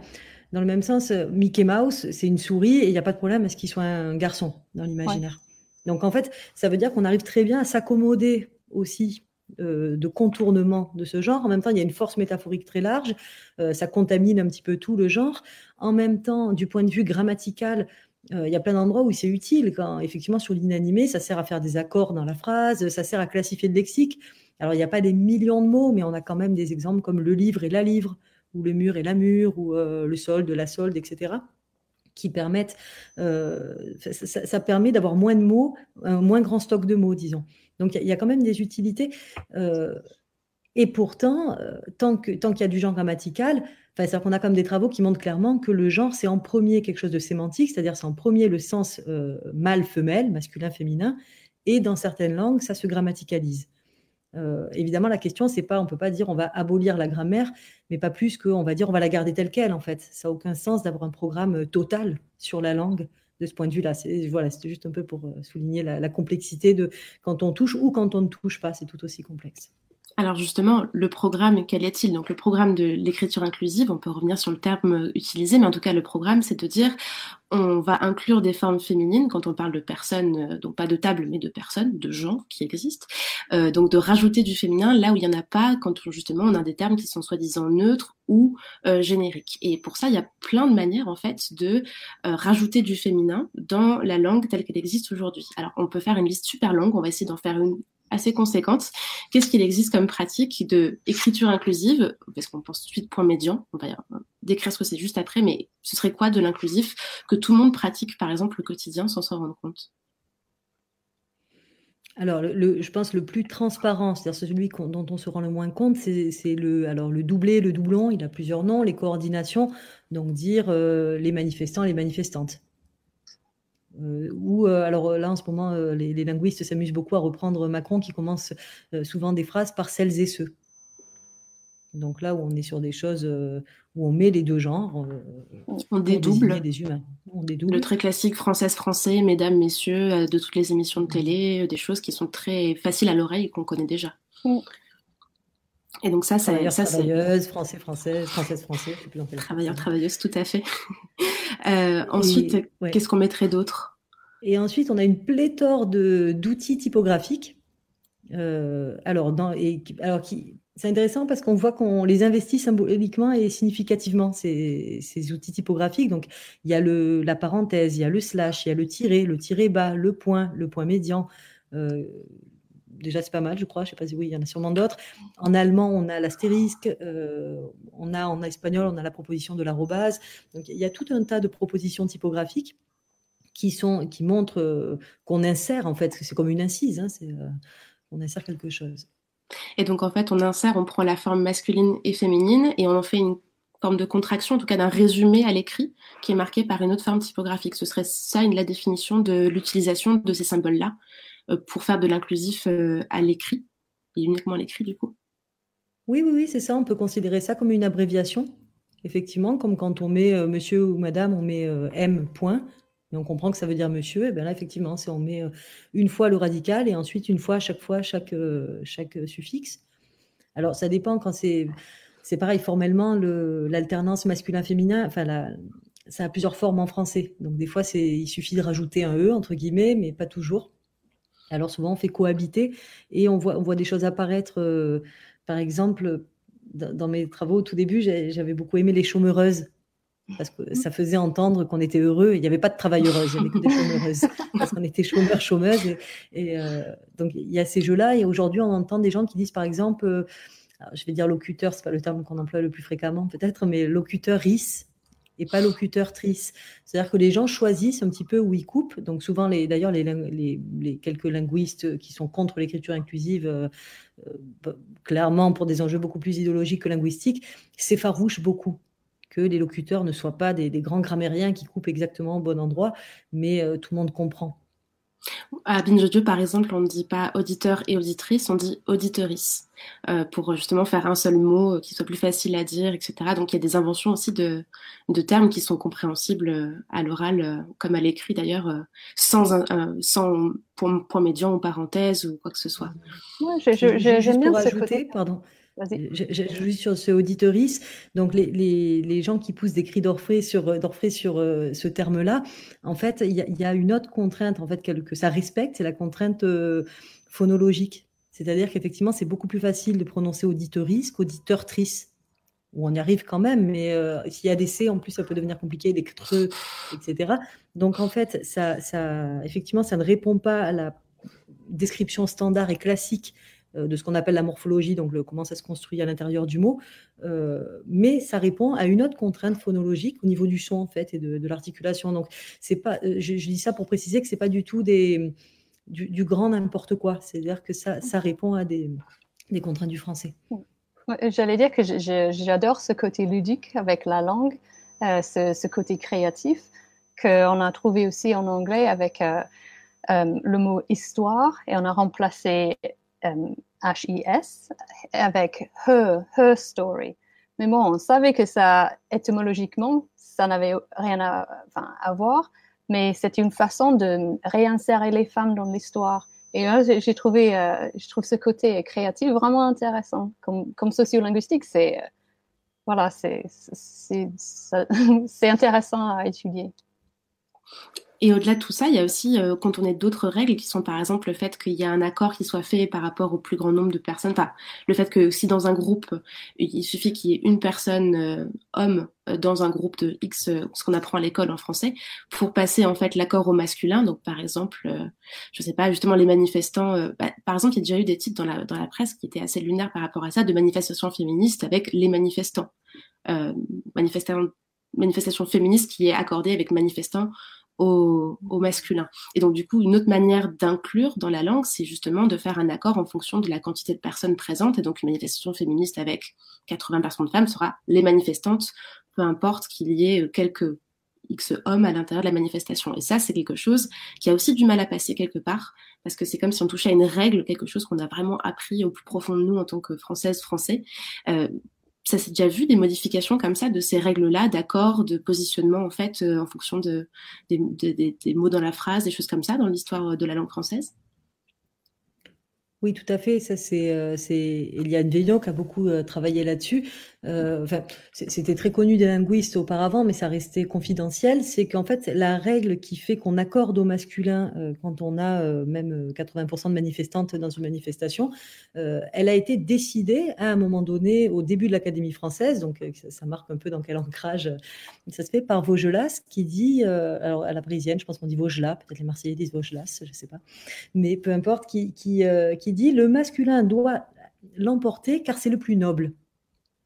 dans le même sens, Mickey Mouse, c'est une souris et il n'y a pas de problème à ce qu'il soit un garçon dans l'imaginaire. Donc en fait, ça veut dire qu'on arrive très bien à s'accommoder aussi euh, de contournement de ce genre. En même temps, il y a une force métaphorique très large, euh, ça contamine un petit peu tout le genre. En même temps, du point de vue grammatical, euh, il y a plein d'endroits où c'est utile. Quand effectivement sur l'inanimé, ça sert à faire des accords dans la phrase, ça sert à classifier le lexique. Alors il n'y a pas des millions de mots, mais on a quand même des exemples comme le livre et la livre, ou le mur et la mur, ou le solde, la solde, etc qui permettent, ça, ça, permet d'avoir moins de mots, un moins grand stock de mots, disons. Donc il y, a quand même des utilités. Euh, et pourtant, euh, tant qu'il tant y a du genre grammatical, c'est-à-dire qu'on a comme des travaux qui montrent clairement que le genre, c'est en premier quelque chose de sémantique, c'est-à-dire c'est en premier le sens euh, mâle-femelle, masculin-féminin, et dans certaines langues, ça se grammaticalise. Évidemment, la question, c'est pas, on peut pas dire on va abolir la grammaire, mais pas plus qu'on va dire on va la garder telle qu'elle, en fait. Ça n'a aucun sens d'avoir un programme total sur la langue de ce point de vue-là. Voilà, c'était juste un peu pour euh, souligner la, complexité de quand on touche ou quand on ne touche pas, c'est tout aussi complexe. Alors justement, le programme, quel est-il? Donc le programme de l'écriture inclusive, on peut revenir sur le terme utilisé, mais en tout cas le programme, c'est de dire on va inclure des formes féminines quand on parle de personnes, euh, donc pas de table, mais de personnes, de gens qui existent. Euh, donc de rajouter du féminin là où il n'y en a pas, quand justement on a des termes qui sont soi-disant neutres ou euh, génériques. Et pour ça, il y a plein de manières en fait de rajouter du féminin dans la langue telle qu'elle existe aujourd'hui. Alors on peut faire une liste super longue, on va essayer d'en faire une assez conséquente. Qu'est-ce qu'il existe comme pratique de écriture inclusive? Parce qu'on pense tout de suite point médian, on va décrire ce que c'est juste après, mais ce serait quoi de l'inclusif que tout le monde pratique, par exemple, le quotidien sans s'en rendre compte? Alors, je pense le plus transparent, c'est-à-dire celui dont on se rend le moins compte, c'est le, le doublé, le doublon, il a plusieurs noms, les coordinations, donc dire euh, les manifestants, les manifestantes. Euh, ou euh, alors là en ce moment euh, les, linguistes s'amusent beaucoup à reprendre Macron qui commence souvent des phrases par celles et ceux. Donc là où on est sur des choses où on met les deux genres, on dédouble des humains. On dédouble. Le très classique française-français, mesdames, messieurs, de toutes les émissions de télé, des choses qui sont très faciles à l'oreille et qu'on connaît déjà. Et donc ça, ça, ça travailleuse, français, française, française, français. Travailleur, travailleuse, tout à fait. Euh, ensuite, qu'est-ce qu'on mettrait d'autre? Et ensuite, on a une pléthore d'outils typographiques. Euh, alors, dans, et, alors qui, c'est intéressant parce qu'on voit qu'on les investit symboliquement et significativement, ces, ces, outils typographiques. Donc, il y a le, la parenthèse, il y a le slash, il y a le tiré, le tiré bas, le point, le point médian. Euh, déjà, c'est pas mal, je crois. Je sais pas si oui, il y en a sûrement d'autres. En allemand, on a l'astérisque. Euh, on a en espagnol, on a la proposition de l'arrobase. Donc, il y a tout un tas de propositions typographiques qui sont, qui montrent euh, qu'on insère en fait. C'est comme une incise. Hein, euh, on insère quelque chose. Et donc, en fait, on insère, on prend la forme masculine et féminine et on en fait une forme de contraction, en tout cas d'un résumé à l'écrit, qui est marqué par une autre forme typographique. Ce serait ça la définition de l'utilisation de ces symboles-là pour faire de l'inclusif euh, à l'écrit, et uniquement à l'écrit du coup. Oui, oui, oui, c'est ça. On peut considérer ça comme une abréviation, effectivement, comme quand on met euh, monsieur ou madame, on met M point, et on comprend que ça veut dire monsieur. Et bien là, effectivement, c'est on met une fois le radical et ensuite une fois chaque fois chaque, chaque suffixe. Alors, ça dépend quand c'est. C'est pareil, formellement, l'alternance masculin-féminin, enfin, ça a plusieurs formes en français. Donc, des fois, il suffit de rajouter un E, entre guillemets, mais pas toujours. Alors souvent, on fait cohabiter et on voit, on voit des choses apparaître. Euh, par exemple, dans, mes travaux au tout début, j'avais beaucoup aimé les chômeureuses parce que ça faisait entendre qu'on était heureux. Il n'y avait pas de travailleuses, il n'y avait que des chômeureuses parce qu'on était chômeurs, chômeuses. Et, euh, donc il y a ces jeux-là. Et aujourd'hui, on entend des gens qui disent, par exemple, euh, je vais dire locuteur, c'est pas le terme qu'on emploie le plus fréquemment peut-être, mais locuteur RIS et pas locuteur trice. C'est-à-dire que les gens choisissent un petit peu où ils coupent. Donc souvent, d'ailleurs, les, les, quelques linguistes qui sont contre l'écriture inclusive, euh, euh, clairement pour des enjeux beaucoup plus idéologiques que linguistiques, s'effarouchent beaucoup que les locuteurs ne soient pas des, grands grammairiens qui coupent exactement au bon endroit, mais euh, tout le monde comprend. À Binge Audio, par exemple, on ne dit pas auditeur et auditrice, on dit auditorice, euh, pour justement faire un seul mot euh, qui soit plus facile à dire, etc. Donc il y a des inventions aussi de, de termes qui sont compréhensibles euh, à l'oral, comme à l'écrit d'ailleurs, sans, sans point, point, médian ou parenthèse ou quoi que ce soit. Ouais, j'aime bien ce côté. Pardon. Je, sur ce auditoris, donc les, les, les, gens qui poussent des cris d'orfraie sur, d'orfraie sur euh, ce terme-là, en fait, il y, a une autre contrainte en fait, que, ça respecte, c'est la contrainte euh, phonologique. C'est-à-dire qu'effectivement, c'est beaucoup plus facile de prononcer auditoris qu'auditeur-trice. Où on y arrive quand même, mais euh, s'il y a des C, en plus, ça peut devenir compliqué, des creux, etc. Donc, en fait, ça, ça, effectivement, ça ne répond pas à la description standard et classique euh, de ce qu'on appelle la morphologie, donc comment ça se construit à l'intérieur du mot, euh, mais ça répond à une autre contrainte phonologique au niveau du son en fait et de, l'articulation. Donc c'est pas, euh, je, dis ça pour préciser que c'est pas du tout des, du, grand n'importe quoi, c'est-à-dire que ça, ça répond à des, des contraintes du français. J'allais dire que j'adore ce côté ludique avec la langue, ce, côté créatif qu'on a trouvé aussi en anglais avec le mot histoire et on a remplacé H-I-S avec her, her story. Mais bon, on savait que ça, étymologiquement, ça n'avait rien à, voir, mais c'est une façon de réinsérer les femmes dans l'histoire. Et j'ai trouvé, euh, je trouve ce côté créatif vraiment intéressant. Comme, comme sociolinguistique, c'est, euh, voilà, c'est, c'est intéressant à étudier. Et au-delà de tout ça, il y a aussi euh, d'autres règles qui sont par exemple le fait qu'il y a un accord qui soit fait par rapport au plus grand nombre de personnes. Enfin, le fait que si dans un groupe, il suffit qu'il y ait une personne euh, homme euh, dans un groupe de X, ce qu'on apprend à l'école en français, pour passer en fait l'accord au masculin. Donc par exemple, je sais pas, justement les manifestants. Bah, par exemple, il y a déjà eu des titres dans la dans la presse qui étaient assez lunaires par rapport à ça, de manifestations féministes avec les manifestants, manifestants manifestation féministe qui est accordée avec manifestants au, masculin. Et donc, du coup, une autre manière d'inclure dans la langue, c'est justement de faire un accord en fonction de la quantité de personnes présentes. Et donc, une manifestation féministe avec 80% de femmes sera les manifestantes, peu importe qu'il y ait quelques X hommes à l'intérieur de la manifestation. Et ça, c'est quelque chose qui a aussi du mal à passer quelque part, parce que c'est comme si on touchait à une règle, quelque chose qu'on a vraiment appris au plus profond de nous en tant que française, français. Euh, ça s'est déjà vu des modifications comme ça de ces règles-là, d'accords, de positionnement en fait euh, en fonction de, des, mots dans la phrase, des choses comme ça dans l'histoire de la langue française? Oui, tout à fait. Ça, c'est, euh, Eliane Veillon qui a beaucoup euh, travaillé là-dessus. Euh, enfin, c'était très connu des linguistes auparavant, mais ça restait confidentiel. C'est qu'en fait, la règle qui fait qu'on accorde au masculin quand on a même 80% de manifestantes dans une manifestation, elle a été décidée à un moment donné au début de l'Académie française. Donc, ça, marque un peu dans quel ancrage ça se fait par Vaugelas qui dit, alors à la parisienne, je pense qu'on dit Vaugelas, peut-être les Marseillais disent Vaugelas, je ne sais pas, mais peu importe, qui, qui, qui dit le masculin doit l'emporter car c'est le plus noble.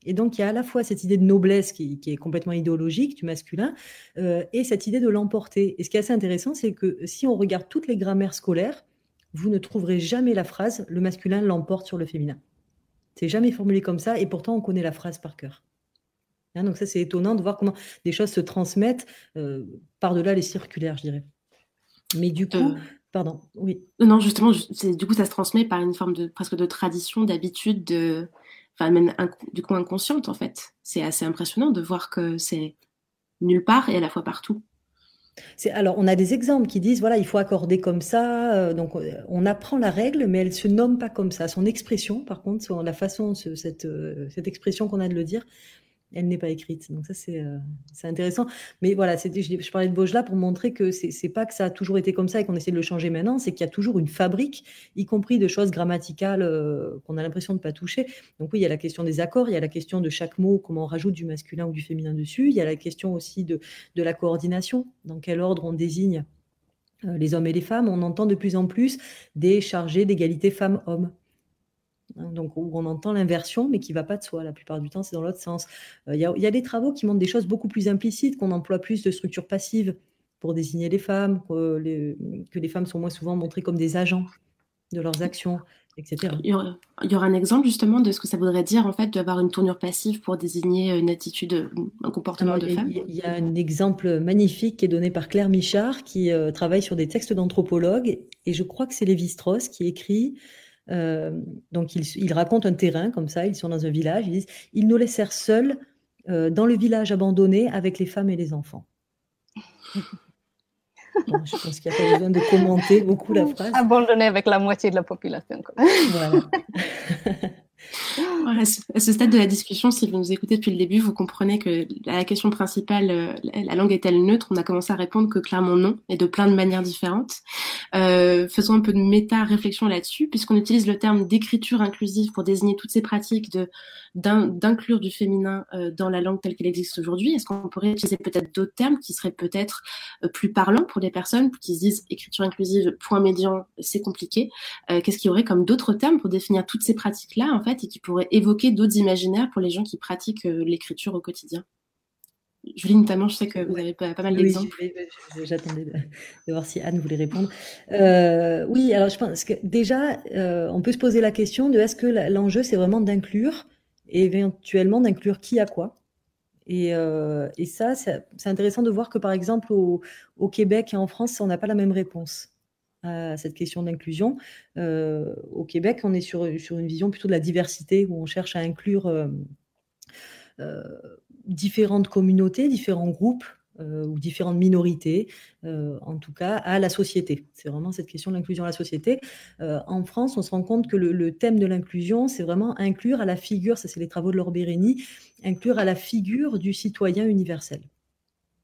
Et donc, il y a à la fois cette idée de noblesse qui, est complètement idéologique du masculin euh, et cette idée de l'emporter. Et ce qui est assez intéressant, c'est que si on regarde toutes les grammaires scolaires, vous ne trouverez jamais la phrase le masculin l'emporte sur le féminin. C'est jamais formulé comme ça et pourtant on connaît la phrase par cœur. Hein, donc ça, c'est étonnant de voir comment des choses se transmettent euh, par-delà les circulaires, je dirais. Mais du coup, euh, pardon, oui. Non, justement, du coup, ça se transmet par une forme de presque de tradition, d'habitude, de enfin même du coup inconsciente en fait. C'est assez impressionnant de voir que c'est nulle part et à la fois partout. Alors, on a des exemples qui disent, voilà, il faut accorder comme ça. Euh, donc, euh, on apprend la règle, mais elle se nomme pas comme ça. Son expression, par contre, la façon, cette, euh, cette expression qu'on a de le dire, elle n'est pas écrite. Donc ça, c'est euh, intéressant. Mais voilà, je, je parlais de Baugelat pour montrer que c'est pas que ça a toujours été comme ça et qu'on essaie de le changer maintenant, c'est qu'il y a toujours une fabrique, y compris de choses grammaticales euh, qu'on a l'impression de ne pas toucher. Donc oui, il y a la question des accords, il y a la question de chaque mot, comment on rajoute du masculin ou du féminin dessus, il y a la question aussi de, de la coordination, dans quel ordre on désigne euh, les hommes et les femmes. On entend de plus en plus des chargés d'égalité femmes-hommes. Hein, donc où on entend l'inversion, mais qui ne va pas de soi. La plupart du temps, c'est dans l'autre sens. Euh, il y, a des travaux qui montrent des choses beaucoup plus implicites, qu'on emploie plus de structures passives pour désigner les femmes, que les, femmes sont moins souvent montrées comme des agents de leurs actions, etc. Il y, aura, un exemple justement de ce que ça voudrait dire en fait d'avoir une tournure passive pour désigner une attitude, un comportement de femme? Il y a un exemple magnifique qui est donné par Claire Michard qui euh, travaille sur des textes d'anthropologues et je crois que c'est Lévi-Strauss qui écrit. Euh, donc il, il, raconte un terrain comme ça, ils sont dans un village, ils disent ils nous laissèrent seuls euh, dans le village abandonné avec les femmes et les enfants. je pense qu'il n'y a pas besoin de commenter beaucoup la phrase. Abandonné avec la moitié de la population. Voilà. À ce stade de la discussion, si vous nous écoutez depuis le début, vous comprenez que la question principale, euh, la langue est-elle neutre? On a commencé à répondre que clairement non, et de plein de manières différentes. Euh, faisons un peu de méta-réflexion là-dessus, puisqu'on utilise le terme d'écriture inclusive pour désigner toutes ces pratiques d'inclure du féminin euh, dans la langue telle qu'elle existe aujourd'hui. Est-ce qu'on pourrait utiliser peut-être d'autres termes qui seraient peut-être plus parlants pour les personnes qui se disent écriture inclusive, point médian, c'est compliqué Qu'est-ce qu'il y aurait comme d'autres termes pour définir toutes ces pratiques-là, en fait, et qui pourraient évoquer d'autres imaginaires pour les gens qui pratiquent l'écriture au quotidien Julie, notamment, je sais que vous avez pas, mal d'exemples. Oui, j'attendais de, voir si Anne voulait répondre. Euh, oui, alors je pense que déjà, euh, on peut se poser la question de est-ce que l'enjeu, c'est vraiment d'inclure et éventuellement d'inclure qui à quoi? Et, euh, et, ça, c'est intéressant de voir que par exemple au, au, Québec et en France, on n'a pas la même réponse cette question d'inclusion. au Québec, on est sur, une vision plutôt de la diversité où on cherche à inclure différentes communautés, différents groupes euh, ou différentes minorités, euh, en tout cas, à la société. C'est vraiment cette question de l'inclusion à la société. Euh, en France, on se rend compte que le, thème de l'inclusion, c'est vraiment inclure à la figure, ça c'est les travaux de Laure Bérény, inclure à la figure du citoyen universel.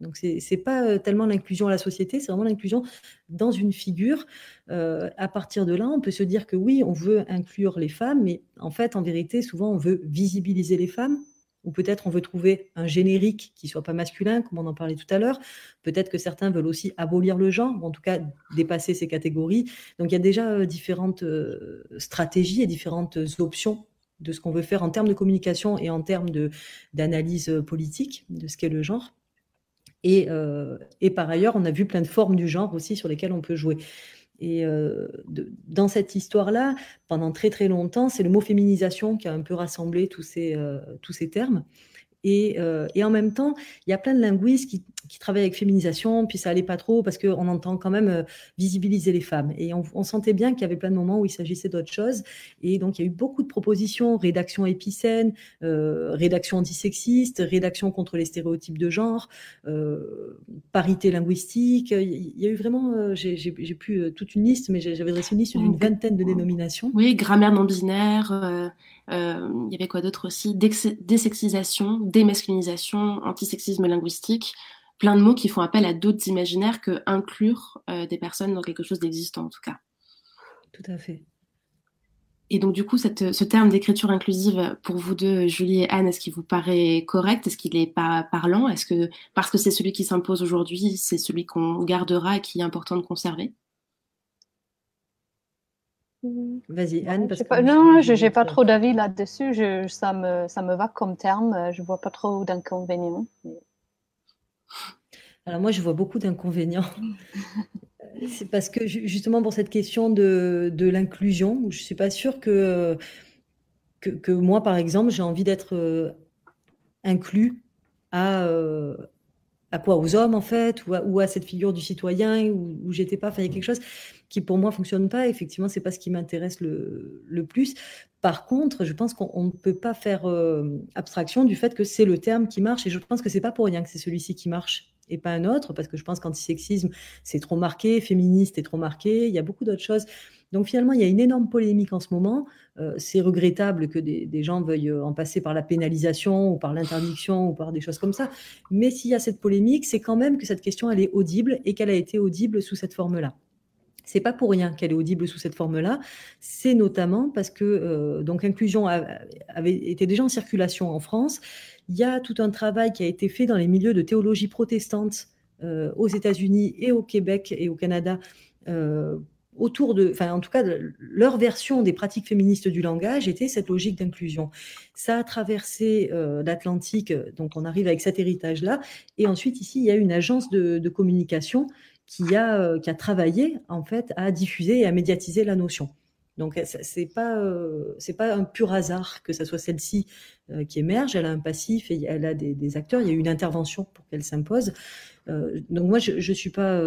Donc, ce n'est pas tellement l'inclusion à la société, c'est vraiment l'inclusion dans une figure. à partir de là, on peut se dire que oui, on veut inclure les femmes, mais en fait, en vérité, souvent, on veut visibiliser les femmes, ou peut-être on veut trouver un générique qui soit pas masculin, comme on en parlait tout à l'heure. Peut-être que certains veulent aussi abolir le genre, ou en tout cas dépasser ces catégories. Donc il y a déjà euh, différentes euh, stratégies et différentes options de ce qu'on veut faire en termes de communication et en termes d'analyse euh, politique de ce qu'est le genre. Et, et, par ailleurs, on a vu plein de formes du genre aussi sur lesquelles on peut jouer. Et euh, dans cette histoire-là, pendant très très longtemps, c'est le mot féminisation qui a un peu rassemblé tous ces, euh, tous ces termes. Euh, et, en même temps, il y a plein de linguistes qui, travaillent avec féminisation, puis ça allait pas trop parce qu'on entend quand même euh, visibiliser les femmes. Et on, sentait bien qu'il y avait plein de moments où il s'agissait d'autre chose. Et donc, il y a eu beaucoup de propositions, rédaction épicène, euh, rédaction antisexiste, rédaction contre les stéréotypes de genre, parité linguistique. Il y a eu vraiment, j'ai plus toute une liste, mais j'avais dressé une liste d'une vingtaine de dénominations. Oui, grammaire non binaire il y avait quoi d'autre aussi? Désexisation, démasculinisation, antisexisme linguistique, plein de mots qui font appel à d'autres imaginaires que inclure euh, des personnes dans quelque chose d'existant en tout cas. Tout à fait. Et donc, du coup, cette, ce terme d'écriture inclusive, pour vous deux, Julie et Anne, est-ce qu'il vous paraît correct? Est-ce qu'il n'est pas parlant? Est-ce que, parce que c'est celui qui s'impose aujourd'hui, c'est celui qu'on gardera et qui est important de conserver? Vas-y, Anne. Parce que non, je n'ai pas trop d'avis là-dessus. Ça me, ça me va comme terme. Je ne vois pas trop d'inconvénients. Alors moi, je vois beaucoup d'inconvénients. C'est parce que justement pour cette question de, de l'inclusion, je ne suis pas sûre que, que, que, moi, par exemple, j'ai envie d'être euh, inclus à, euh, à quoi Aux hommes, en fait, ou à, cette figure du citoyen, où, j'étais pas. Enfin, il y a quelque chose qui pour moi fonctionne pas. Effectivement, c'est pas ce qui m'intéresse le, le, plus. Par contre, je pense qu'on ne peut pas faire euh, abstraction du fait que c'est le terme qui marche, et je pense que c'est pas pour rien que c'est celui-ci qui marche et pas un autre, parce que je pense qu'antisexisme c'est trop marqué, féministe est trop marqué. Il y a beaucoup d'autres choses. Donc finalement, il y a une énorme polémique en ce moment. Euh, c'est regrettable que des, gens veuillent euh, en passer par la pénalisation ou par l'interdiction ou par des choses comme ça. Mais s'il y a cette polémique, c'est quand même que cette question, elle est audible et qu'elle a été audible sous cette forme-là. C'est pas pour rien qu'elle est audible sous cette forme-là. C'est notamment parce que euh, donc inclusion avait été déjà en circulation en France. Il y a tout un travail qui a été fait dans les milieux de théologie protestante euh, aux États-Unis et au Québec et au Canada autour de, enfin en tout cas, leur version des pratiques féministes du langage était cette logique d'inclusion. Ça a traversé l'Atlantique, donc on arrive avec cet héritage-là. Et ensuite ici, il y a une agence de, communication qui a, euh, qui a travaillé en fait à diffuser et à médiatiser la notion. Donc c'est pas euh, c'est pas un pur hasard que ça soit celle-ci euh, qui émerge. Elle a un passif et elle a des, acteurs. Il y a eu une intervention pour qu'elle s'impose. Euh, donc moi je ne suis pas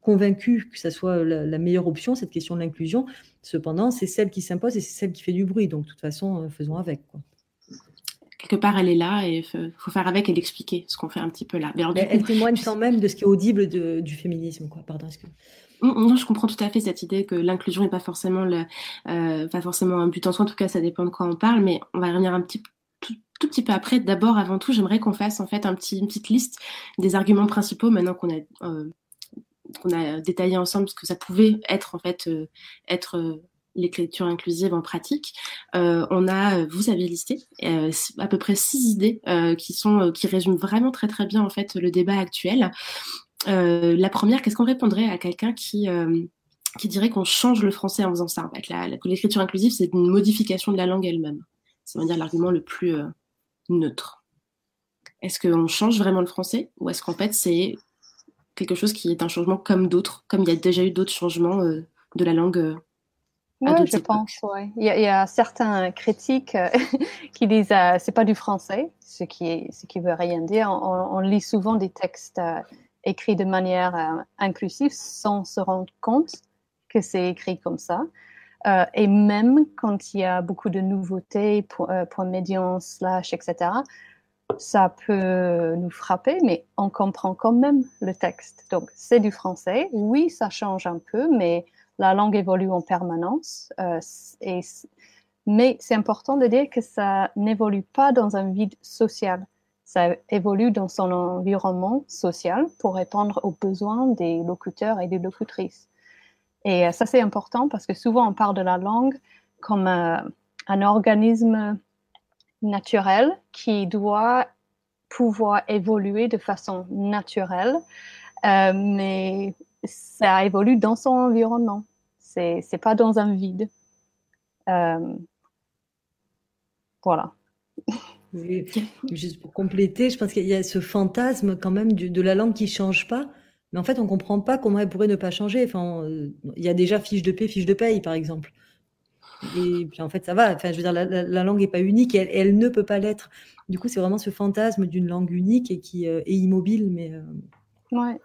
convaincue que ça soit la, meilleure option cette question de l'inclusion. Cependant c'est celle qui s'impose et c'est celle qui fait du bruit. Donc de toute façon faisons avec. Quoi. Quelque part elle est là et il faut faire avec et l'expliquer ce qu'on fait un petit peu là. Mais elle témoigne quand même de ce qui est audible du féminisme. Quoi. Pardon. Que... Non, je comprends tout à fait cette idée que l'inclusion n'est pas forcément le, euh, pas forcément un but en soi. En tout cas, ça dépend de quoi on parle, mais on va revenir un petit tout, petit peu après. D'abord, avant tout, j'aimerais qu'on fasse en fait un petit, une petite liste des arguments principaux maintenant qu'on a euh, qu'on a détaillé ensemble ce que ça pouvait être en fait euh, être euh, l'écriture inclusive en pratique. On a, vous avez listé à peu près six idées qui sont qui résument vraiment très très bien en fait le débat actuel. La première, qu'est-ce qu'on répondrait à quelqu'un qui, qui dirait qu'on change le français en faisant ça la, L'écriture inclusive, c'est une modification de la langue elle-même. C'est dire l'argument le plus neutre. Est-ce qu'on change vraiment le français ou est-ce qu'en fait c'est quelque chose qui est un changement comme d'autres, comme il y a déjà eu d'autres changements de la langue oui, je pense, oui. Il, y a certains critiques qui disent euh, c'est pas du français, ce qui est, ce qui veut rien dire. On, on lit souvent des textes écrit de manière euh, inclusive sans se rendre compte que c'est écrit comme ça. Euh, et même quand il y a beaucoup de nouveautés, point, euh, point médian, slash, etc., ça peut nous frapper, mais on comprend quand même le texte. Donc, c'est du français. Oui, ça change un peu, mais la langue évolue en permanence. Euh, et, mais c'est important de dire que ça n'évolue pas dans un vide social ça évolue dans son environnement social pour répondre aux besoins des locuteurs et des locutrices. Et euh, ça, c'est important parce que souvent, on parle de la langue comme euh, un organisme naturel qui doit pouvoir évoluer de façon naturelle, euh, mais ça évolue dans son environnement. C'est, c'est pas dans un vide. voilà. juste pour compléter, je pense qu'il y a ce fantasme quand même de la langue qui change pas. Mais en fait, on comprend pas comment elle pourrait ne pas changer. Euh, il y a déjà fiche de paix, fiche de paye, par exemple. Et puis en fait, ça va. Enfin, je veux dire, la, langue n'est pas unique elle, ne peut pas l'être. Du coup, c'est vraiment ce fantasme d'une langue unique et qui euh, est immobile. Mais euh, ouais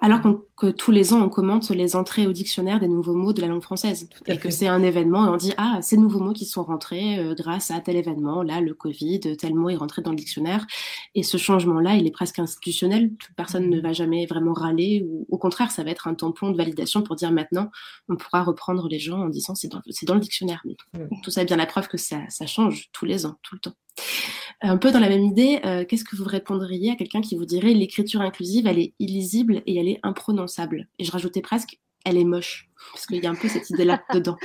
alors que tous les ans on commente les entrées au dictionnaire des nouveaux mots de la langue française. Et que c'est un événement et on dit ah ces nouveaux mots qui sont rentrés euh, grâce à tel événement là le Covid tel mot est rentré dans le dictionnaire. Et ce changement là il est presque institutionnel. Toute personne ne va jamais vraiment râler ou au contraire ça va être un tampon de validation pour dire maintenant on pourra reprendre les gens en disant c'est dans, dans le dictionnaire. Mais tout ça est bien la preuve que ça, ça change tous les ans tout le temps un peu dans la même idée, euh, qu'est-ce que vous répondriez à quelqu'un qui vous dirait l'écriture inclusive, elle est illisible et elle est imprononçable? Et je rajoutais presque, elle est moche, parce qu'il y a un peu cette idée-là dedans.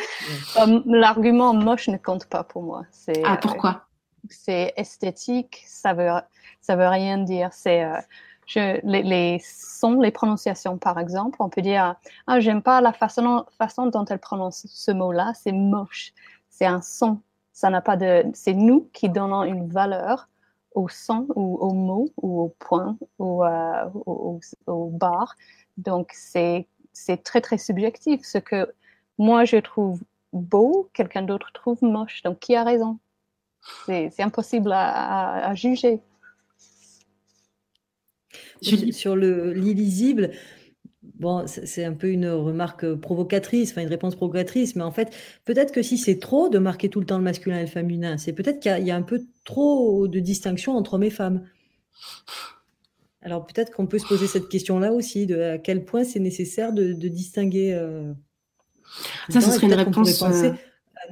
Euh, l'argument moche ne compte pas pour moi. Ah, pourquoi? C'est esthétique, ça veut, ça veut rien dire. C'est je, les, les, sons, les prononciations, par exemple, on peut dire ah, j'aime pas la façon, façon dont elle prononce ce mot-là, c'est moche. C'est un son, ça n'a pas de. C'est nous qui donnons une valeur au son ou au mot ou au point ou euh, au, bar. Donc, c'est très, très subjectif. Ce que moi, je trouve beau, quelqu'un d'autre trouve moche. Donc, qui a raison? C'est impossible à, à, juger. Sur l'illisible, Bon, c'est un peu une remarque provocatrice, enfin une réponse provocatrice, mais en fait, peut-être que si c'est trop de marquer tout le temps le masculin et le féminin, c'est peut-être qu'il y, a un peu trop de distinction entre hommes et femmes. Alors peut-être qu'on peut se poser cette question-là aussi, de à quel point c'est nécessaire de, distinguer. Euh, ça, ce serait une réponse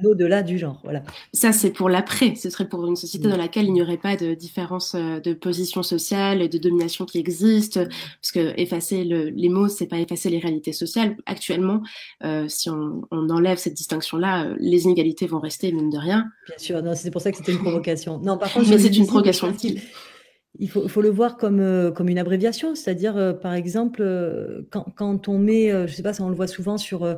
au-delà du genre. Voilà. Ça, c'est pour l'après. Ce serait pour une société dans laquelle il n'y aurait pas de différence euh, de position sociale et de domination qui existe. Parce que effacer les mots, c'est pas effacer les réalités sociales. Actuellement, euh, si on, enlève cette distinction-là, euh, les inégalités vont rester, mine de rien. Bien sûr, non, c'est pour ça que c'était une provocation. Non, par contre, mais c'est une provocation utile. Il faut, faut, le voir comme, comme une abréviation, c'est-à-dire, par exemple, quand, quand, on met, je sais pas, ça on le voit souvent sur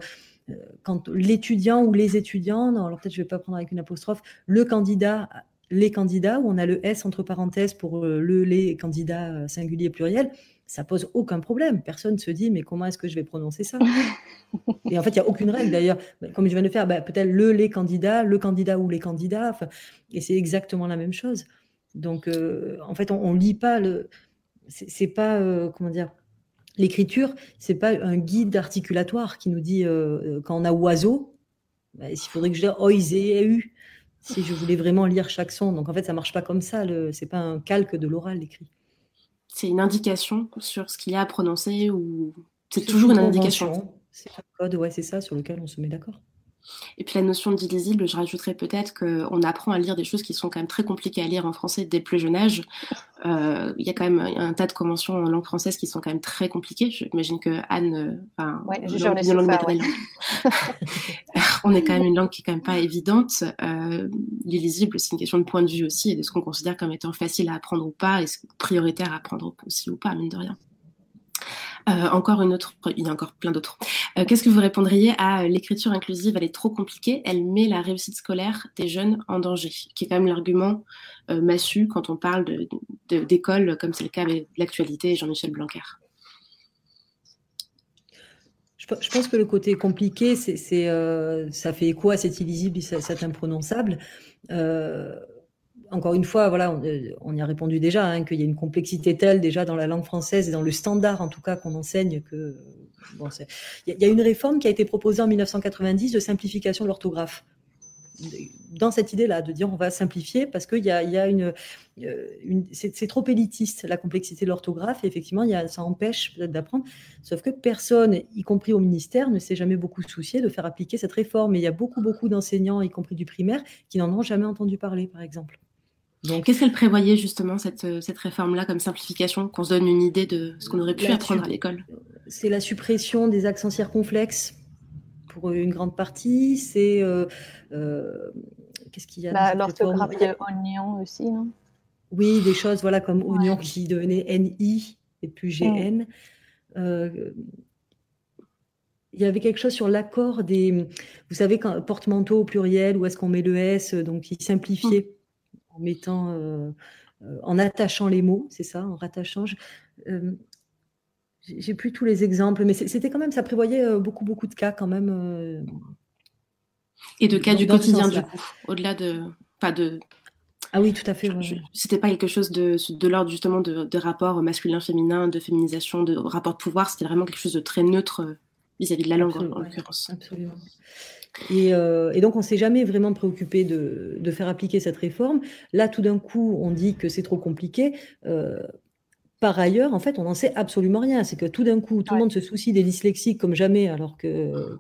quand l'étudiant ou les étudiants, non, alors peut-être je vais pas prendre avec une apostrophe, le candidat, les candidats, où on a le S entre parenthèses pour euh, le, les candidats euh, singulier pluriel, ça pose aucun problème. Personne ne se dit, mais comment est-ce que je vais prononcer ça? Et en fait, il n'y a aucune règle d'ailleurs. Comme je viens de faire, bah, peut-être le, les candidats, le candidat ou les candidats. Et c'est exactement la même chose. Donc, euh, en fait, on ne lit pas le. C'est pas, euh, comment dire, l'écriture, c'est pas un guide articulatoire qui nous dit euh, quand on a oiseau, bah, il faudrait que je dise oisé et eu si je voulais vraiment lire chaque son. Donc en fait, ça marche pas comme ça. Ce n'est pas un calque de l'oral l'écrit c'est une indication sur ce qu'il y a à prononcer ou c'est toujours une, indication? C'est un code, ouais, c'est ça sur lequel on se met d'accord. Et puis la notion d'illisible, je rajouterais peut-être qu'on apprend à lire des choses qui sont quand même très compliquées à lire en français dès le plus jeune âge. Euh, il y a quand même un tas de conventions en langue française qui sont quand même très compliquées. J'imagine que Anne, enfin, ouais, langue, on est quand même une langue qui est quand même pas évidente. Euh, l'illisible, c'est une question de point de vue aussi et de ce qu'on considère comme étant facile à apprendre ou pas et prioritaire à apprendre aussi ou pas, mine de rien. Euh, encore une autre, il y a encore plein d'autres. Euh, qu'est-ce que vous répondriez à euh, l'écriture inclusive Elle est trop compliquée, elle met la réussite scolaire des jeunes en danger, qui est quand même l'argument massu quand on parle d'école, comme c'est le cas avec l'actualité Jean-Michel Blanquer. Je, pense que le côté compliqué, c'est, ça fait écho à cet illisible, cet imprononçable encore une fois, voilà, on, y a répondu déjà, hein, qu'il y a une complexité telle déjà dans la langue française et dans le standard en tout cas qu'on enseigne que il y, a une réforme qui a été proposée en 1990 de simplification de l'orthographe. Dans cette idée-là, de dire on va simplifier parce qu'il y y a une, euh, c'est trop élitiste la complexité de l'orthographe et effectivement y a, ça empêche peut-être d'apprendre. Sauf que personne, y compris au ministère, ne s'est jamais beaucoup soucié de faire appliquer cette réforme. Et il y a beaucoup beaucoup d'enseignants, y compris du primaire, qui n'en ont jamais entendu parler, par exemple. Qu'est-ce qu'elle prévoyait justement, cette, euh, cette réforme-là, comme simplification, qu'on se donne une idée de ce qu'on aurait pu apprendre à l'école? C'est la suppression des accents circonflexes pour une grande partie. C'est. Euh, euh, qu'est-ce qu'il y a L'orthographe de oignon aussi, non? Oui, des choses voilà, comme oignon qui devenait NI et plus GN. Mm. il y avait quelque chose sur l'accord des. Vous savez, quand porte-manteau au pluriel, où est-ce qu'on met le S, donc qui simplifiait en mettant, euh, euh, en attachant les mots, c'est ça, en rattachant. Euh, j'ai plus tous les exemples, mais c'était quand même, ça prévoyait beaucoup, beaucoup de cas quand même. Et de cas du quotidien, du coup, au-delà de. Pas de ah oui, tout à fait. C'était pas quelque chose de, de l'ordre justement de, de rapport masculin-féminin, de féminisation, de rapport de pouvoir. C'était vraiment quelque chose de très neutre vis-à-vis de la langue en, l'occurrence. Absolument. Euh, et, donc, on ne s'est jamais vraiment préoccupé de, faire appliquer cette réforme. Là, tout d'un coup, on dit que c'est trop compliqué. Euh, par ailleurs, en fait, on n'en sait absolument rien. C'est que tout d'un coup, tout le monde se soucie des dyslexiques comme jamais, alors que,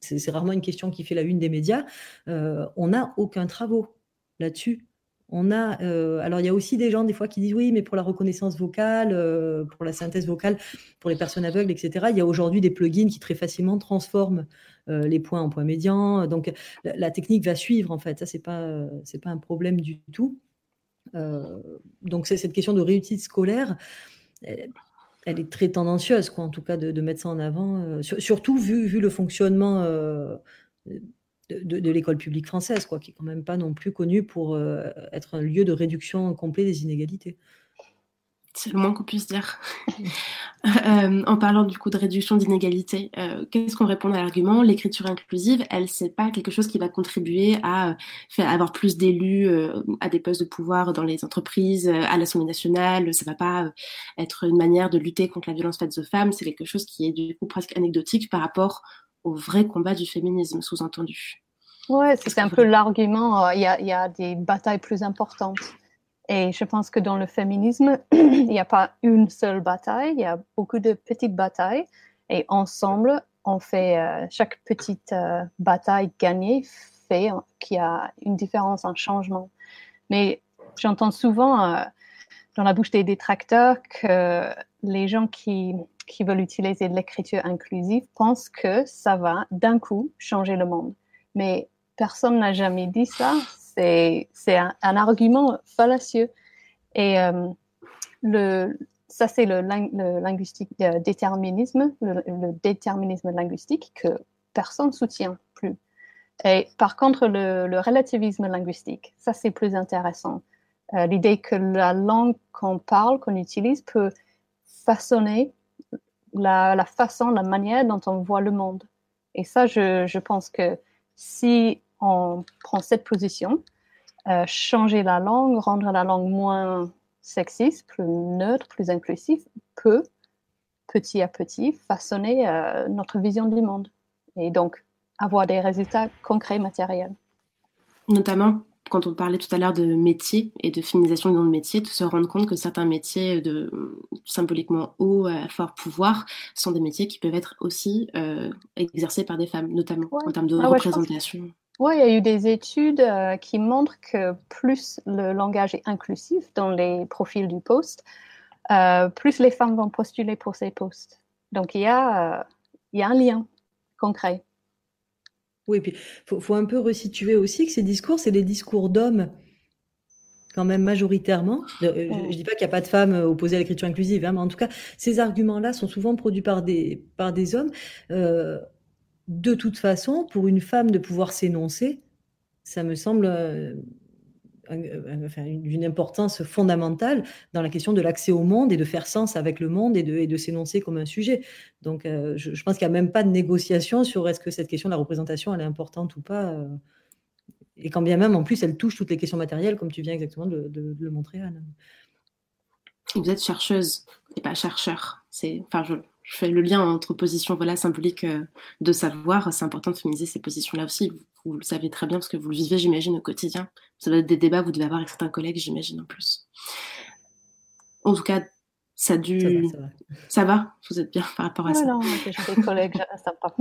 c'est rarement une question qui fait la une des médias. Euh, on n'a aucun travaux là-dessus. On a, alors il y a aussi des gens des fois qui disent oui, mais pour la reconnaissance vocale, pour la synthèse vocale, pour les personnes aveugles, etc. Il y a aujourd'hui des plugins qui très facilement transforment euh, les points en points médians. Donc la, technique va suivre en fait. Ça c'est pas c'est pas un problème du tout. Euh, donc c'est cette question de réussite scolaire. Elle, est très tendancieuse, quoi, en tout cas, de, mettre ça en avant, euh, surtout vu, vu, le fonctionnement de, l'école publique française, quoi, qui est quand même pas non plus connue pour être un lieu de réduction complet des inégalités. C'est le moins qu'on puisse dire. Euh, en parlant du coup de réduction d'inégalités, euh, qu'est-ce qu'on répond à l'argument? L'écriture inclusive, elle, c'est pas quelque chose qui va contribuer à, euh, avoir plus d'élus à des postes de pouvoir dans les entreprises, à l'Assemblée nationale. Ça va pas être une manière de lutter contre la violence faite aux femmes. C'est quelque chose qui est du coup presque anecdotique par rapport au vrai combat du féminisme, sous-entendu. Ouais, c'est un peu l'argument. Il y, y a des batailles plus importantes. Et je pense que dans le féminisme, il n'y a pas une seule bataille, il y a beaucoup de petites batailles. Et ensemble, on fait euh, chaque petite euh, bataille gagnée fait qu'il y a une différence, un changement. Mais j'entends souvent euh, dans la bouche des détracteurs que les gens qui, qui veulent utiliser l'écriture inclusive pensent que ça va d'un coup changer le monde. Mais personne n'a jamais dit ça c'est un, argument fallacieux. Et euh, ça, c'est le, linguistique euh, déterminisme, le, déterminisme linguistique que personne ne soutient plus. Et par contre, le, relativisme linguistique, ça, c'est plus intéressant. Euh, l'idée que la langue qu'on parle, qu'on utilise, peut façonner la, façon, la manière dont on voit le monde. Et ça, je, pense que si on prend cette position, euh, changer la langue, rendre la langue moins sexiste, plus neutre, plus inclusive, peut, petit à petit, façonner euh, notre vision du monde. Et donc, avoir des résultats concrets, matériels. Notamment quand on parlait tout à l'heure de métier et de féminisation du nom de métier, de se rendre compte que certains métiers de symboliquement haut à fort pouvoir sont des métiers qui peuvent être aussi euh, exercés par des femmes, notamment en termes de ah représentation. Oui, il y a eu des études euh, qui montrent que plus le langage est inclusif dans les profils du poste, euh, plus les femmes vont postuler pour ces postes. Donc il y a, il y a un lien concret. Oui, puis il faut, un peu resituer aussi que ces discours, c'est des discours d'hommes, quand même majoritairement. Euh, je ne dis pas qu'il n'y a pas de femmes euh, opposées à l'écriture inclusive, hein, mais en tout cas, ces arguments-là sont souvent produits par des, par des hommes. Euh, de toute façon, pour une femme de pouvoir s'énoncer, ça me semble d'une importance fondamentale dans la question de l'accès au monde et de faire sens avec le monde et de, de s'énoncer comme un sujet. Donc, euh, je, pense qu'il n'y a même pas de négociation sur est-ce que cette question de la représentation, elle est importante ou pas. Euh, et quand bien même, en plus, elle touche toutes les questions matérielles, comme tu viens exactement de, le montrer, Anne. Vous êtes chercheuse et pas chercheur. C'est, enfin, je, je fais le lien entre positions voilà, symboliques euh, de savoir. C'est important de féminiser ces positions-là aussi. Vous, le savez très bien parce que vous le vivez, j'imagine, au quotidien. Ça doit être des débats que vous devez avoir avec certains collègues, j'imagine, en plus. En tout cas, ça a dû. Ça va, Vous êtes bien par rapport à ça? Non, j'ai des collègues sympas.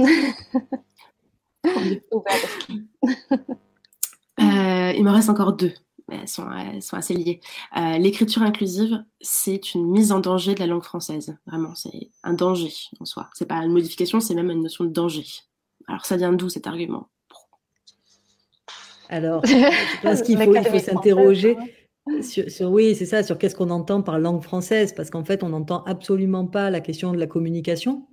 euh, il me reste encore deux elles sont, sont assez liées. Euh, l'écriture inclusive, c'est une mise en danger de la langue française. Vraiment, c'est un danger en soi. C'est pas une modification, c'est même une notion de danger. Alors, ça vient d'où cet argument? Alors, je pense qu'il faut, il faut s'interroger. Sur, oui, c'est ça, sur qu'est-ce qu'on entend par langue française, parce qu'en fait, on n'entend absolument pas la question de la communication,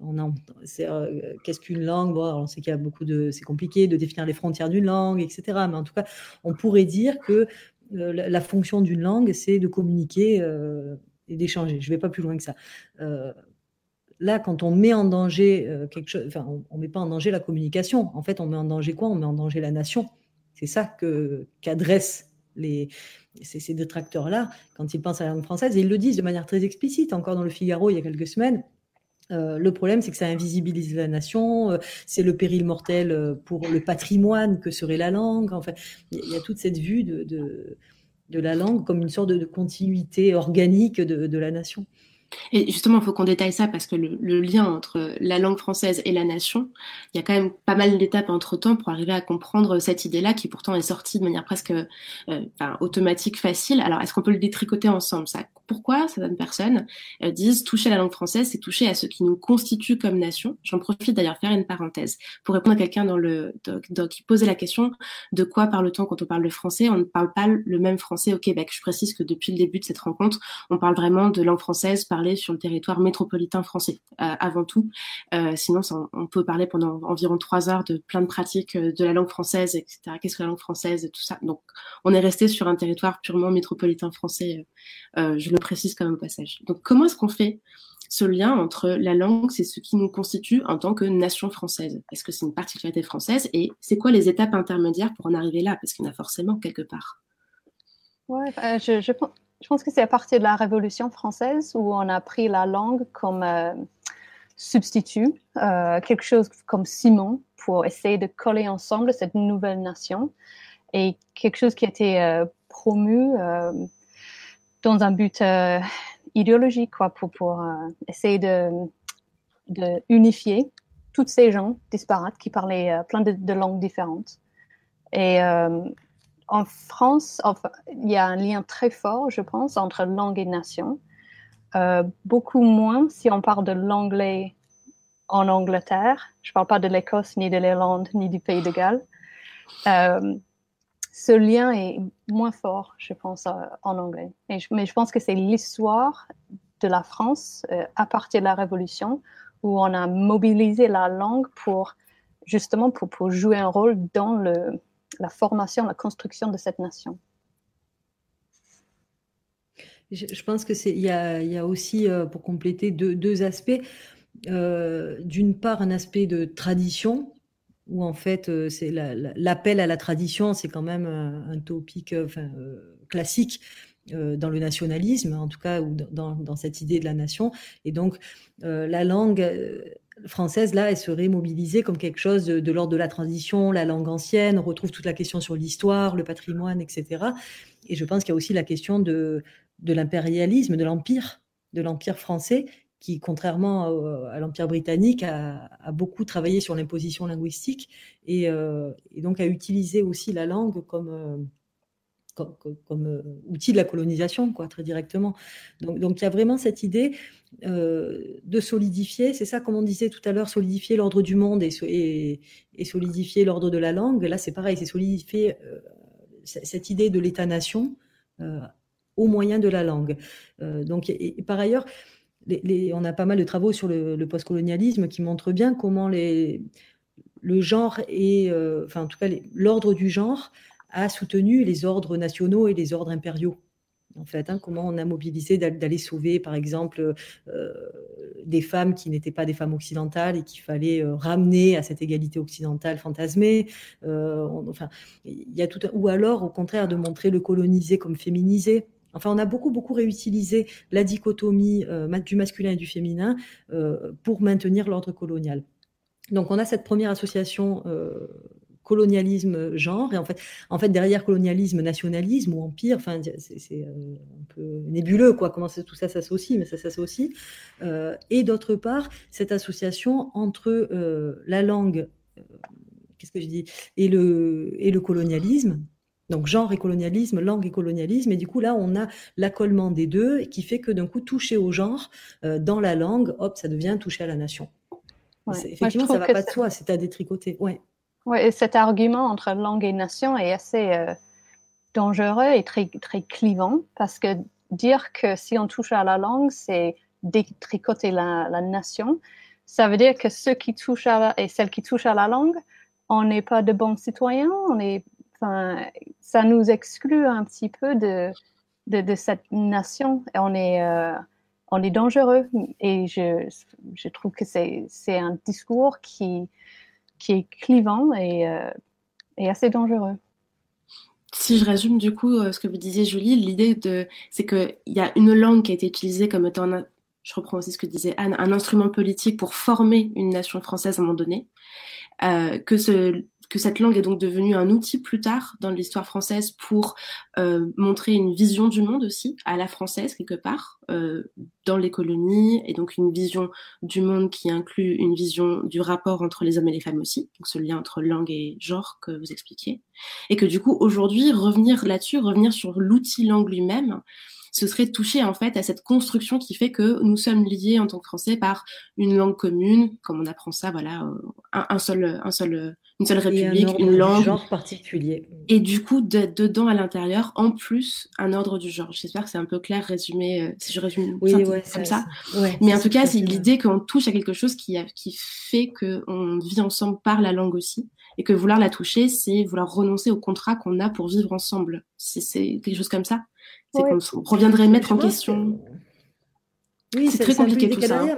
on euh, qu'est-ce qu'une langue? Bon, On sait qu'il y a beaucoup de, c'est compliqué de définir les frontières d'une langue, etc. Mais en tout cas, on pourrait dire que euh, la, fonction d'une langue, c'est de communiquer euh, et d'échanger. Je ne vais pas plus loin que ça. là, quand on met en danger quelque chose, enfin, on ne met pas en danger la communication. En fait, on met en danger quoi? On met en danger la nation. C'est ça que qu'adressent les, ces, ces détracteurs-là quand ils pensent à la langue française. Et ils le disent de manière très explicite. Encore dans le Figaro, il y a quelques semaines, euh, le problème, c'est que ça invisibilise la nation, euh, c'est le péril mortel euh, pour le patrimoine que serait la langue. Enfin, il y, a toute cette vue de, la langue comme une sorte de, continuité organique de, la nation. Et justement, il faut qu'on détaille ça parce que le, lien entre la langue française et la nation, il y a quand même pas mal d'étapes entre-temps pour arriver à comprendre cette idée-là qui pourtant est sortie de manière presque automatique, facile. Alors, est-ce qu'on peut le détricoter ensemble ça? Pourquoi certaines personnes euh, disent toucher la langue française, c'est toucher à ce qui nous constitue comme nation. J'en profite d'ailleurs faire une parenthèse pour répondre à quelqu'un dans le qui posait la question de quoi parle-t-on quand on parle le français? On ne parle pas le même français au Québec. Je précise que depuis le début de cette rencontre, on parle vraiment de langue française parlée sur le territoire métropolitain français euh, avant tout. Euh, sinon, on peut parler pendant environ trois heures de plein de pratiques de la langue française, etc. Qu'est-ce que la langue française, tout ça. Donc, on est resté sur un territoire purement métropolitain français. je précise comme un passage. Donc comment est-ce qu'on fait ce lien entre la langue, c'est ce qui nous constitue en tant que nation française? Est-ce que c'est une particularité française? Et c'est quoi les étapes intermédiaires pour en arriver là? Parce qu'il y en a forcément quelque part. Ouais, euh, je, pense que c'est à partir de la Révolution française où on a pris la langue comme euh, substitut, euh, quelque chose comme Simon pour essayer de coller ensemble cette nouvelle nation et quelque chose qui a été promu dans un but euh, idéologique, quoi, pour, euh, essayer de, de, unifier toutes ces gens disparates qui parlaient euh, plein de, langues différentes. Et en France, il y a un lien très fort, je pense, entre langue et nation. beaucoup moins si on parle de l'anglais en Angleterre. Je ne parle pas de l'Écosse, ni de l'Irlande, ni du Pays de Galles ce lien est moins fort, je pense, euh, en anglais. mais je pense que c'est l'histoire de la France euh, à partir de la Révolution où on a mobilisé la langue pour justement pour, jouer un rôle dans la formation, la construction de cette nation. Je, pense que c'est il y a, aussi pour compléter deux aspects. D'une part, un aspect de tradition où en fait c'est l'appel à la tradition, c'est quand même un, topic enfin, classique dans le nationalisme, en tout cas, ou dans, cette idée de la nation. Et donc, la langue française, là, elle serait mobilisée comme quelque chose de, l'ordre de la transition, la langue ancienne, on retrouve toute la question sur l'histoire, le patrimoine, etc. Et je pense qu'il y a aussi la question de l'impérialisme, de l'empire, de l'empire français, qui, contrairement à, l'empire britannique, a, beaucoup travaillé sur l'imposition linguistique et, euh, et, donc a utilisé aussi la langue comme... Euh, euh, outil de la colonisation, quoi, très directement. Donc, il y a vraiment cette idée de solidifier, c'est ça, comme on disait tout à l'heure, solidifier l'ordre du monde et, et, solidifier l'ordre de la langue. Là, c'est pareil, c'est solidifier cette idée de l'État-nation au moyen de la langue. donc, et, par ailleurs, on a pas mal de travaux sur le, postcolonialisme qui montrent bien comment le genre et, enfin, en tout cas, l'ordre du genre a soutenu les ordres nationaux et les ordres impériaux. En fait, hein, comment on a mobilisé d'aller sauver, par exemple, euh, des femmes qui n'étaient pas des femmes occidentales et qu'il fallait euh, ramener à cette égalité occidentale fantasmée. Euh, enfin, il y a tout ou alors, au contraire, de montrer le colonisé comme féminisé. Enfin, on a beaucoup, beaucoup réutilisé la dichotomie du masculin et du féminin pour maintenir l'ordre colonial. Donc, on a cette première association colonialisme genre et en fait en fait derrière colonialisme nationalisme ou empire enfin c'est euh, un peu nébuleux quoi comment tout ça s'associe mais ça s'associe euh, et d'autre part cette association entre euh, la langue qu'est-ce que je dis et le colonialisme donc genre et colonialisme, langue et colonialisme, et du coup là on a l'accollement des deux qui fait que d'un coup toucher au genre dans la langue, hop, ça devient toucher à la nation. Effectivement, ça va pas de soi, c'est à détricoter. Ouais. Oui, et cet argument entre langue et nation est assez euh, dangereux et très, très clivant parce que dire que si on touche à la langue, c'est détricoter la, la, nation, ça veut dire que ceux qui touchent à la, et celles qui touchent à la langue, on n'est pas de bons citoyens, on est, enfin, ça nous exclut un petit peu de, de, cette nation on est, euh, on est dangereux. Et je, je trouve que c'est un discours qui, qui est clivant et, euh, et assez dangereux. Si je résume du coup euh, ce que vous disiez Julie, l'idée c'est qu'il y a une langue qui a été utilisée comme étant, je reprends aussi ce que disait Anne, un instrument politique pour former une nation française à un moment donné, que ce, que cette langue est donc devenue un outil plus tard dans l'histoire française pour euh, montrer une vision du monde aussi à la française quelque part euh, dans les colonies et donc une vision du monde qui inclut une vision du rapport entre les hommes et les femmes aussi donc ce lien entre langue et genre que vous expliquiez. Et que du coup aujourd'hui revenir là-dessus revenir sur l'outil langue lui-même ce serait toucher en fait à cette construction qui fait que nous sommes liés en tant que Français par une langue commune, comme on apprend ça, voilà, euh, un, seul, un seul, une seule république, une langue, genre particulier. Et du coup, dedans à l'intérieur, en plus, un ordre du genre. J'espère que c'est un peu clair résumé, euh, si je résume oui, comme ça. Mais en tout cas, c'est l'idée qu'on touche à quelque chose qui, a, qui fait qu'on vit ensemble par la langue aussi, et que vouloir la toucher, c'est vouloir renoncer au contrat qu'on a pour vivre ensemble. C'est quelque chose comme ça. C'est qu'on reviendrait mettre en question. Oui, c'est très compliqué tout ça. Hein.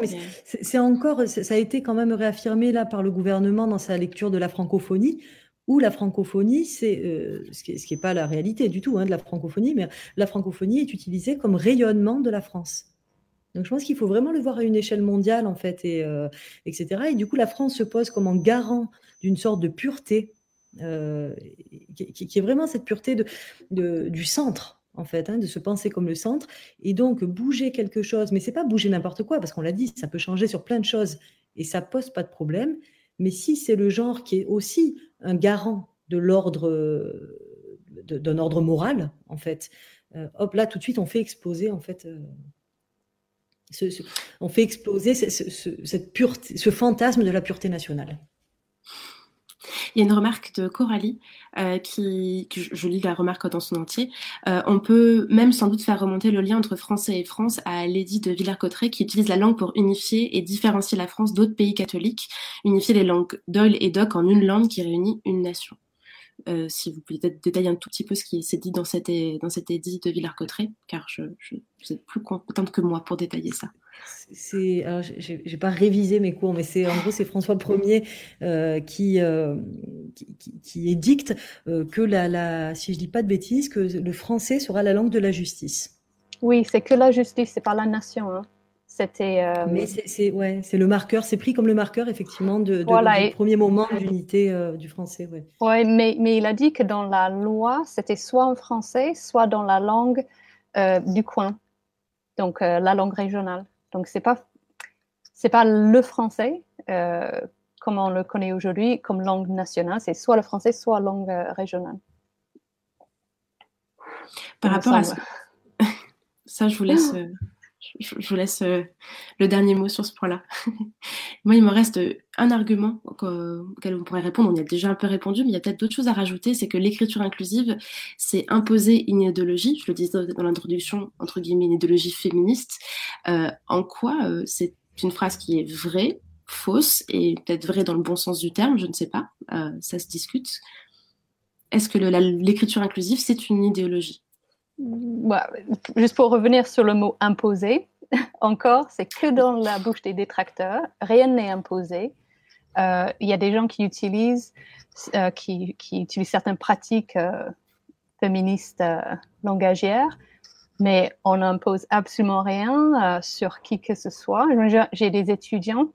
c'est encore, ça a été quand même réaffirmé là par le gouvernement dans sa lecture de la francophonie, où la francophonie, c'est euh, ce qui n'est pas la réalité du tout hein, de la francophonie, mais la francophonie est utilisée comme rayonnement de la France. Donc je pense qu'il faut vraiment le voir à une échelle mondiale en fait, et, euh, etc. Et du coup, la France se pose comme en garant d'une sorte de pureté, euh, qui, est vraiment cette pureté de, du centre en fait, hein, de se penser comme le centre, et donc bouger quelque chose, mais c'est pas bouger n'importe quoi, parce qu'on l'a dit, ça peut changer sur plein de choses, et ça pose pas de problème, mais si c'est le genre qui est aussi un garant de l'ordre, d'un ordre moral, en fait, euh, hop, là, tout de suite, on fait exploser, en fait, on fait exploser cette pureté, ce fantasme de la pureté nationale. Il y a une remarque de Coralie euh, qui, je, lis la remarque dans son entier. Euh, on peut même sans doute faire remonter le lien entre français et France à Lady de Villers-Cotterêts qui utilise la langue pour unifier et différencier la France d'autres pays catholiques, unifier les langues Doyle et Doc en une langue qui réunit une nation. Si vous pouvez peut-être détailler un tout petit peu ce qui s'est dit dans cet, dans cet édit de Villars-Cotterêts, car je, je, vous êtes plus compétente que moi pour détailler ça. C'est, alors, j'ai pas révisé mes cours, mais c'est en gros c'est François Ier euh, qui, euh, qui, qui, édicte euh, que la, la, si je dis pas de bêtises, que le français sera la langue de la justice. Oui, c'est que la justice, c'est pas la nation. Hein. C'était. Euh, mais c'est ouais, c'est le marqueur, c'est pris comme le marqueur effectivement de, de du premier moment d'unité euh, du français. Ouais. ouais mais, mais il a dit que dans la loi, c'était soit en français, soit dans la langue du coin, donc la langue régionale. Donc, c'est pas, c'est pas le français, euh, comme on le connaît aujourd'hui, comme langue nationale. C'est soit le français, soit langue euh, régionale. Par rapport à ça, ça, je vous laisse, euh, je, vous laisse le dernier mot sur ce point-là. Moi, il me reste un argument auquel on pourrait répondre. On y a déjà un peu répondu, mais il y a peut-être d'autres choses à rajouter. C'est que l'écriture inclusive, c'est imposer une idéologie. Je le disais dans l'introduction, entre guillemets, une idéologie féministe. Euh, en quoi euh, c'est une phrase qui est vraie, fausse et peut-être vraie dans le bon sens du terme, je ne sais pas. Euh, ça se discute. Est-ce que l'écriture inclusive, c'est une idéologie? Juste pour revenir sur le mot imposer, encore, c'est que dans la bouche des détracteurs, rien n'est imposé. Euh, il y a des gens qui utilisent, euh, qui, utilisent certaines pratiques euh, féministes langagières, mais on n'impose absolument rien sur qui que ce soit. J'ai des étudiants,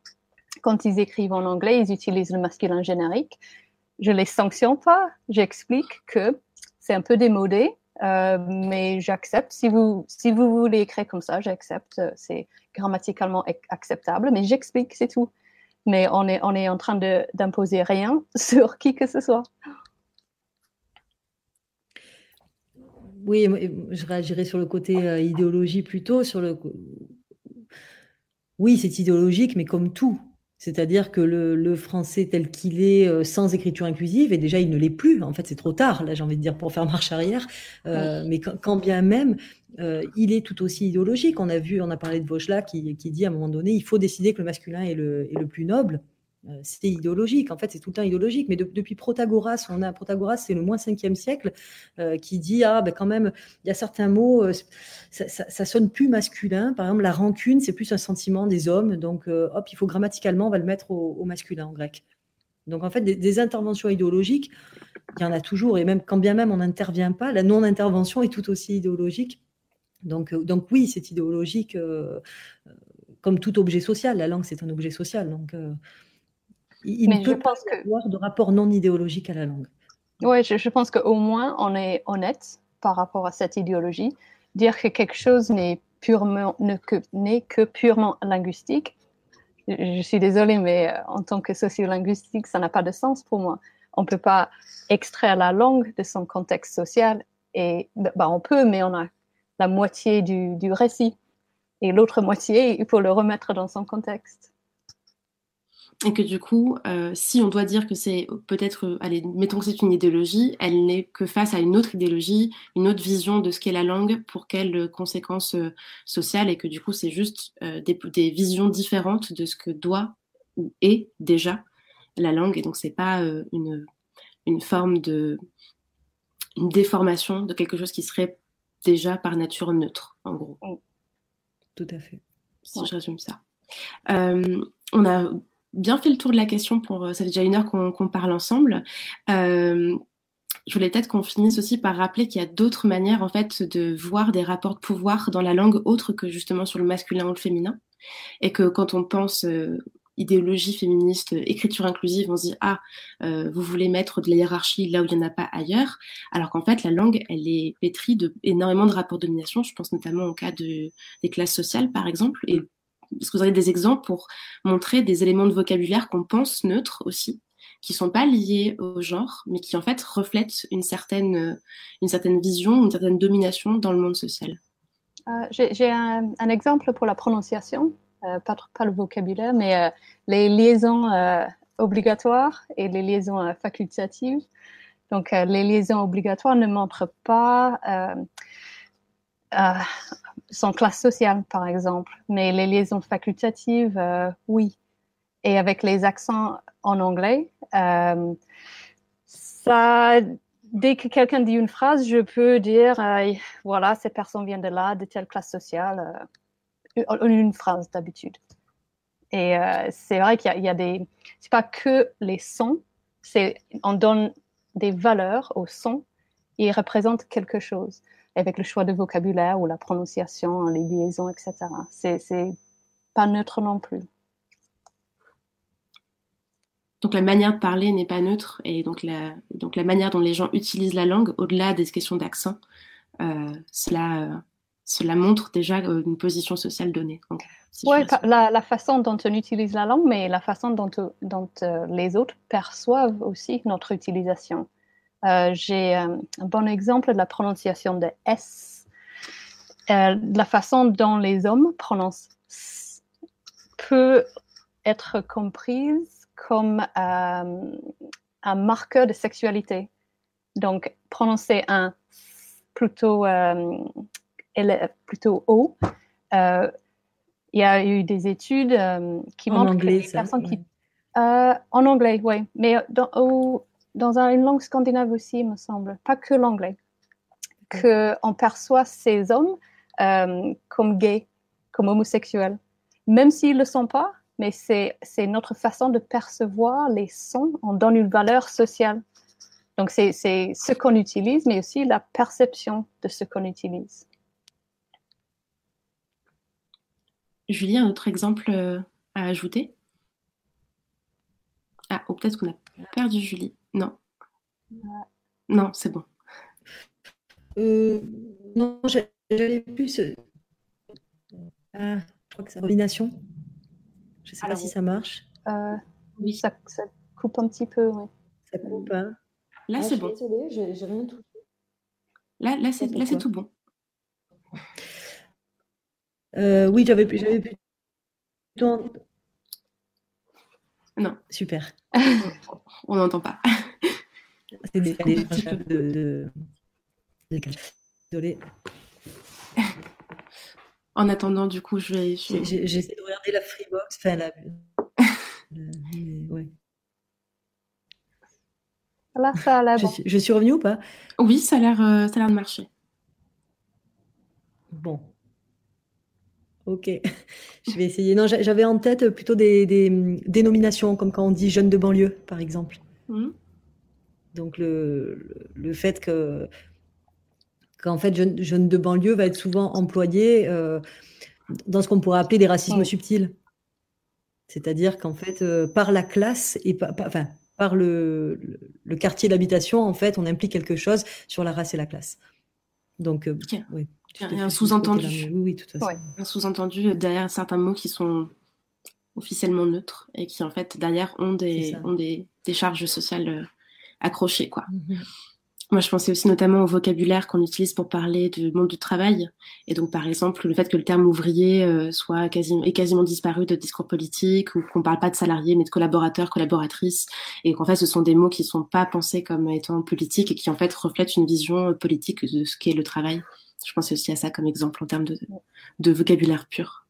quand ils écrivent en anglais, ils utilisent le masculin générique. Je les sanctionne pas, j'explique que c'est un peu démodé, euh, mais j'accepte. Si vous, si vous voulez écrire comme ça, j'accepte. C'est grammaticalement acceptable, mais j'explique, c'est tout. Mais on est, on est en train d'imposer rien sur qui que ce soit. Oui, je réagirais sur le côté euh, idéologie plutôt. Sur le... Oui, c'est idéologique, mais comme tout, c'est-à-dire que le, français tel qu'il est, euh, sans écriture inclusive, et déjà il ne l'est plus. En fait, c'est trop tard, là, j'ai envie de dire, pour faire marche arrière. Euh, mais quand, bien même, euh, il est tout aussi idéologique. On a vu, on a parlé de Vauchelat qui, qui dit à un moment donné, il faut décider que le masculin est le, est le plus noble. Euh, c'était idéologique. En fait, c'est tout le temps idéologique. Mais depuis Protagoras, on a Protagoras, c'est le moins 5e siècle, euh, qui dit ah ben quand même, il y a certains mots, euh, ça, sonne plus masculin. Par exemple, la rancune, c'est plus un sentiment des hommes. Donc, hop, il faut grammaticalement, on va le mettre au, masculin en grec. Donc, en fait, des, interventions idéologiques, il y en a toujours. Et même quand bien même on n'intervient pas, la non-intervention est tout aussi idéologique. Donc, donc oui, c'est idéologique. comme tout objet social, la langue c'est un objet social. Donc, il ne peut pas y avoir de rapport non idéologique à la langue. Oui, je, pense qu'au moins on est honnête par rapport à cette idéologie. Dire que quelque chose n'est purement n'est que, que purement linguistique. Je, suis désolée, mais euh, en tant que sociolinguistique, ça n'a pas de sens pour moi. On ne peut pas extraire la langue de son contexte social. Et bah, on peut, mais on a la moitié du, du récit. Et l'autre moitié, il faut le remettre dans son contexte et que du coup, euh, si on doit dire que c'est peut-être, euh, allez, mettons que c'est une idéologie, elle n'est que face à une autre idéologie, une autre vision de ce qu'est la langue, pour quelles conséquences euh, sociales, et que du coup, c'est juste des, des, visions différentes de ce que doit ou est déjà la langue, et donc c'est pas une, une forme de une déformation de quelque chose qui serait déjà par nature neutre, en gros. Tout à fait. Si je résume ça. on a bien fait le tour de la question pour euh, ça fait déjà une heure qu'on parle ensemble. Euh, je voulais peut-être qu'on finisse aussi par rappeler qu'il y a d'autres manières en fait de voir des rapports de pouvoir dans la langue autre que justement sur le masculin ou le féminin, et que quand on pense euh, idéologie féministe, écriture inclusive, on se dit ah vous voulez mettre de la hiérarchie là où il n'y en a pas ailleurs, alors qu'en fait la langue elle est pétrie de énormément de rapports de domination. Je pense notamment au cas de, des classes sociales par exemple, est-ce que vous avez des exemples pour montrer des éléments de vocabulaire qu'on pense neutres aussi, qui sont pas liés au genre, mais qui en fait reflètent une certaine, certaine vision, une certaine domination dans le monde social? Euh, J'ai un, exemple pour la prononciation, euh, pas, le vocabulaire, mais euh, les liaisons obligatoires et les liaisons facultatives. Donc, les liaisons obligatoires ne montrent pas son classe sociale, par exemple. Mais les liaisons facultatives, euh, oui. Et avec les accents en anglais, euh, Ça, dès que quelqu'un dit une phrase, je peux dire, euh, voilà, cette personne vient de là, de telle classe sociale, une phrase d'habitude. Et c'est vrai qu'il y, a des, c'est pas que les sons, c'est on donne des valeurs aux sons ils représentent quelque chose avec le choix de vocabulaire ou la prononciation, les liaisons, etc. C'est, pas neutre non plus. Donc la manière de parler n'est pas neutre et donc la, donc la manière dont les gens utilisent la langue, au-delà des questions d'accent, euh, cela, euh, cela montre déjà euh, une position sociale donnée. oui, la, façon dont on utilise la langue, mais la façon dont, dont les autres perçoivent aussi notre utilisation. J'ai un bon exemple de la prononciation de S. la façon dont les hommes prononcent peut être comprise comme euh, un marqueur de sexualité. Donc, prononcer un plutôt, euh, plutôt haut. Euh, il y a eu des études qui en montrent anglais, que les personnes qui... en anglais, oui. Mais dans, dans une langue scandinave aussi, il me semble. Pas que l'anglais. Qu'on perçoit ces hommes comme gays, comme homosexuels. Même s'ils ne le sont pas, mais c'est notre façon de percevoir les sons. On donne une valeur sociale. Donc, c'est ce qu'on utilise, mais aussi la perception de ce qu'on utilise. Julie, un autre exemple euh, à ajouter? Ah, ou peut-être qu'on a perdu Julie. Non. Non, c'est bon. Euh, non, j'avais plus. Ah, je crois que c'est combination. Je ne sais pas si ça marche. Euh, oui, ça, coupe un petit peu, oui. Ça coupe, hein Là, ah, c'est bon. Désolée, j'ai rien tout. Là, là c'est tout bon. Euh, oui, j'avais j'avais Non. Super. On n'entend pas. C'est des, de, de... Désolée. En attendant, du coup, je vais. J'essaie de regarder la Freebox. Enfin, la. ouais. Là, ça a l'air je, je, suis revenue ou pas? Oui, ça a l'air euh, l'air de marcher. Bon. Ok, je vais essayer. Non, j'avais en tête plutôt des, des, dénominations, comme quand on dit jeune de banlieue, par exemple. Mmh. Donc le, le, fait que qu'en fait, jeune, de banlieue va être souvent employé euh, dans ce qu'on pourrait appeler des racismes subtils. C'est-à-dire qu'en fait, euh, par la classe et par, enfin, par le, le quartier d'habitation, en fait, on implique quelque chose sur la race et la classe. Donc, euh, oui. Il y a un sous-entendu. Oui, oui, tout à fait. Un sous-entendu derrière certains mots qui sont officiellement neutres et qui, en fait, derrière, ont des, ont des, des charges sociales accrochées, quoi. Mhm. Moi, je pensais aussi notamment au vocabulaire qu'on utilise pour parler du monde du travail. Et donc, par exemple, le fait que le terme ouvrier euh, soit quasiment, est quasiment disparu de discours politique, ou qu'on parle pas de salariés, mais de collaborateurs, collaboratrices, et qu'en fait, ce sont des mots qui sont pas pensés comme étant politiques et qui, en fait, reflètent une vision politique de ce qu'est le travail. Je pensais aussi à ça comme exemple en termes de, de vocabulaire pur.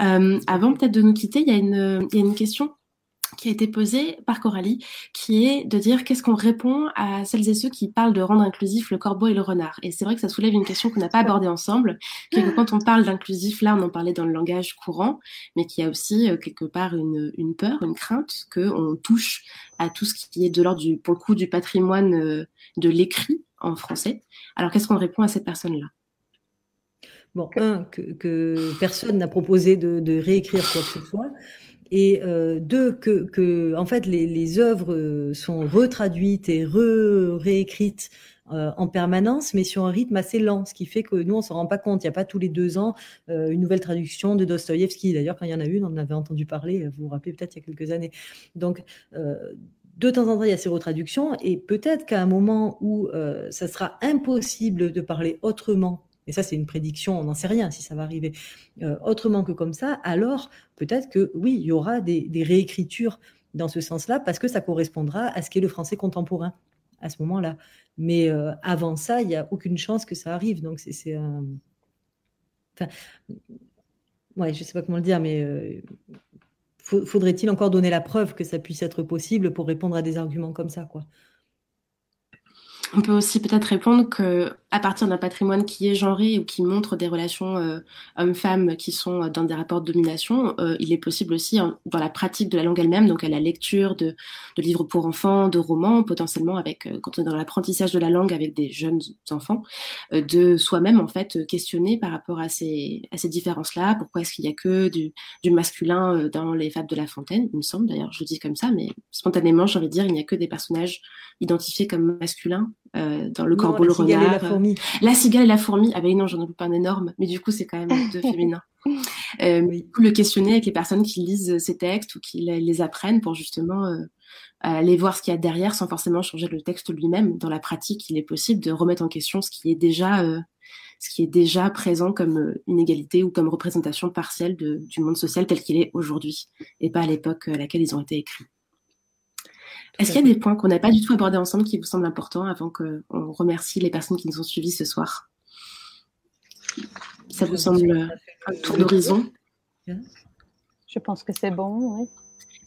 Euh, avant peut-être de nous quitter, il y a une, il y a une question qui a été posée par Coralie, qui est de dire qu'est-ce qu'on répond à celles et ceux qui parlent de rendre inclusif le corbeau et le renard. Et c'est vrai que ça soulève une question qu'on n'a pas abordée ensemble, qui est que quand on parle d'inclusif, là on en parlait dans le langage courant, mais qu'il y a aussi euh, quelque part une, une peur, une crainte qu'on touche à tout ce qui est de l'ordre du, pour le coup, du patrimoine euh, de l'écrit français. Alors qu'est-ce qu'on répond à cette personne-là? Bon, un, que, personne n'a proposé de, réécrire quoi que ce soit et euh, deux que, en fait les, œuvres sont retraduites et re réécrites euh, en permanence, mais sur un rythme assez lent, ce qui fait que nous on s'en rend pas compte. Il n'y a pas tous les deux ans euh, une nouvelle traduction de Dostoïevski. D'ailleurs, quand il y en a une, on en avait entendu parler. Vous vous rappelez peut-être il y a quelques années. Donc de temps en temps, il y a ces retraductions, et peut-être qu'à un moment où ça sera impossible de parler autrement et ça c'est une prédiction, on n'en sait rien si ça va arriver euh, autrement que comme ça, alors peut-être que oui, il y aura des, réécritures dans ce sens-là, parce que ça correspondra à ce qu'est le français contemporain à ce moment-là. Mais euh, avant ça, il n'y a aucune chance que ça arrive. Donc c'est un... Enfin, ouais, je ne sais pas comment le dire, mais euh, faudrait-il encore donner la preuve que ça puisse être possible pour répondre à des arguments comme ça quoi? On peut aussi peut-être répondre que à partir d'un patrimoine qui est genré ou qui montre des relations euh, hommes-femmes qui sont dans des rapports de domination, euh, il est possible aussi dans la pratique de la langue elle-même, donc à la lecture de, de livres pour enfants, de romans, potentiellement avec euh, quand on est dans l'apprentissage de la langue avec des jeunes enfants, de soi-même en fait questionner par rapport à ces à ces différences-là. Pourquoi est-ce qu'il y a que du, du masculin dans les fables de La Fontaine Il me semble d'ailleurs, je dis comme ça, mais spontanément j'ai envie de dire il n'y a que des personnages identifiés comme masculins euh, dans le corbeau, le renard. La, fourmi. la cigale et la fourmi. Ah ben non, j'en ai pas un énorme, mais du coup c'est quand même deux féminins. Euh, Du coup, le questionner avec les personnes qui lisent ces textes ou qui les, apprennent pour justement euh, aller voir ce qu'il y a derrière sans forcément changer le texte lui-même. Dans la pratique, il est possible de remettre en question ce qui est déjà euh, ce qui est déjà présent comme euh, inégalité ou comme représentation partielle de, du monde social tel qu'il est aujourd'hui et pas à l'époque à laquelle ils ont été écrits. Est-ce qu'il y a des points qu'on n'a pas du tout abordés ensemble qui vous semblent importants avant qu'on remercie les personnes qui nous ont suivis ce soir? Ça vous semble un tour d'horizon? Je pense que c'est bon, oui.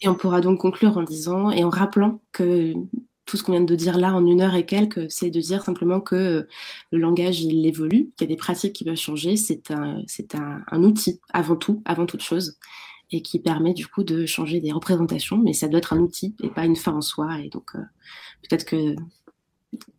Et on pourra donc conclure en disant et en rappelant que tout ce qu'on vient de dire là en une heure et quelques, c'est de dire simplement que le langage, il évolue, qu'il y a des pratiques qui peuvent changer. C'est un, c'est un, un, outil avant tout, avant toute chose et qui permet du coup de changer des représentations, mais ça doit être un outil et pas une fin en soi. Et donc euh, peut-être que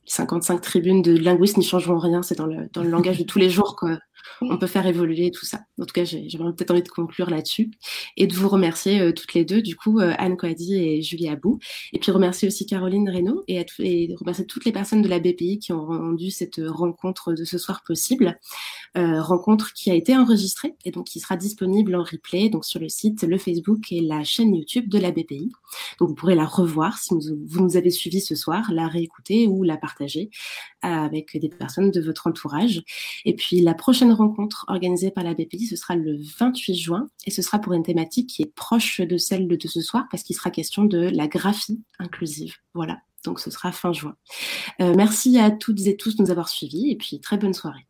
55 tribunes de linguistes n'y changeront rien, c'est dans le, langage de tous les jours quoi, on peut faire évoluer tout ça. En tout cas, j'ai peut-être envie de conclure là-dessus et de vous remercier euh, toutes les deux, du coup, euh, Anne Coady et Julie Abou. Et puis remercier aussi Caroline Reynaud et, remercier toutes les personnes de la BPI qui ont rendu cette rencontre de ce soir possible. Euh, rencontre qui a été enregistrée et donc qui sera disponible en replay donc sur le site, le Facebook et la chaîne YouTube de la BPI. Donc vous pourrez la revoir si vous nous avez suivi ce soir, la réécouter ou la partager avec des personnes de votre entourage. Et puis la prochaine rencontre organisée par la BPI, ce sera le 28 juin et ce sera pour une thématique qui est proche de celle de ce soir parce qu'il sera question de la graphie inclusive. Voilà, donc ce sera fin juin. Euh, merci à toutes et tous de nous avoir suivis et puis très bonne soirée.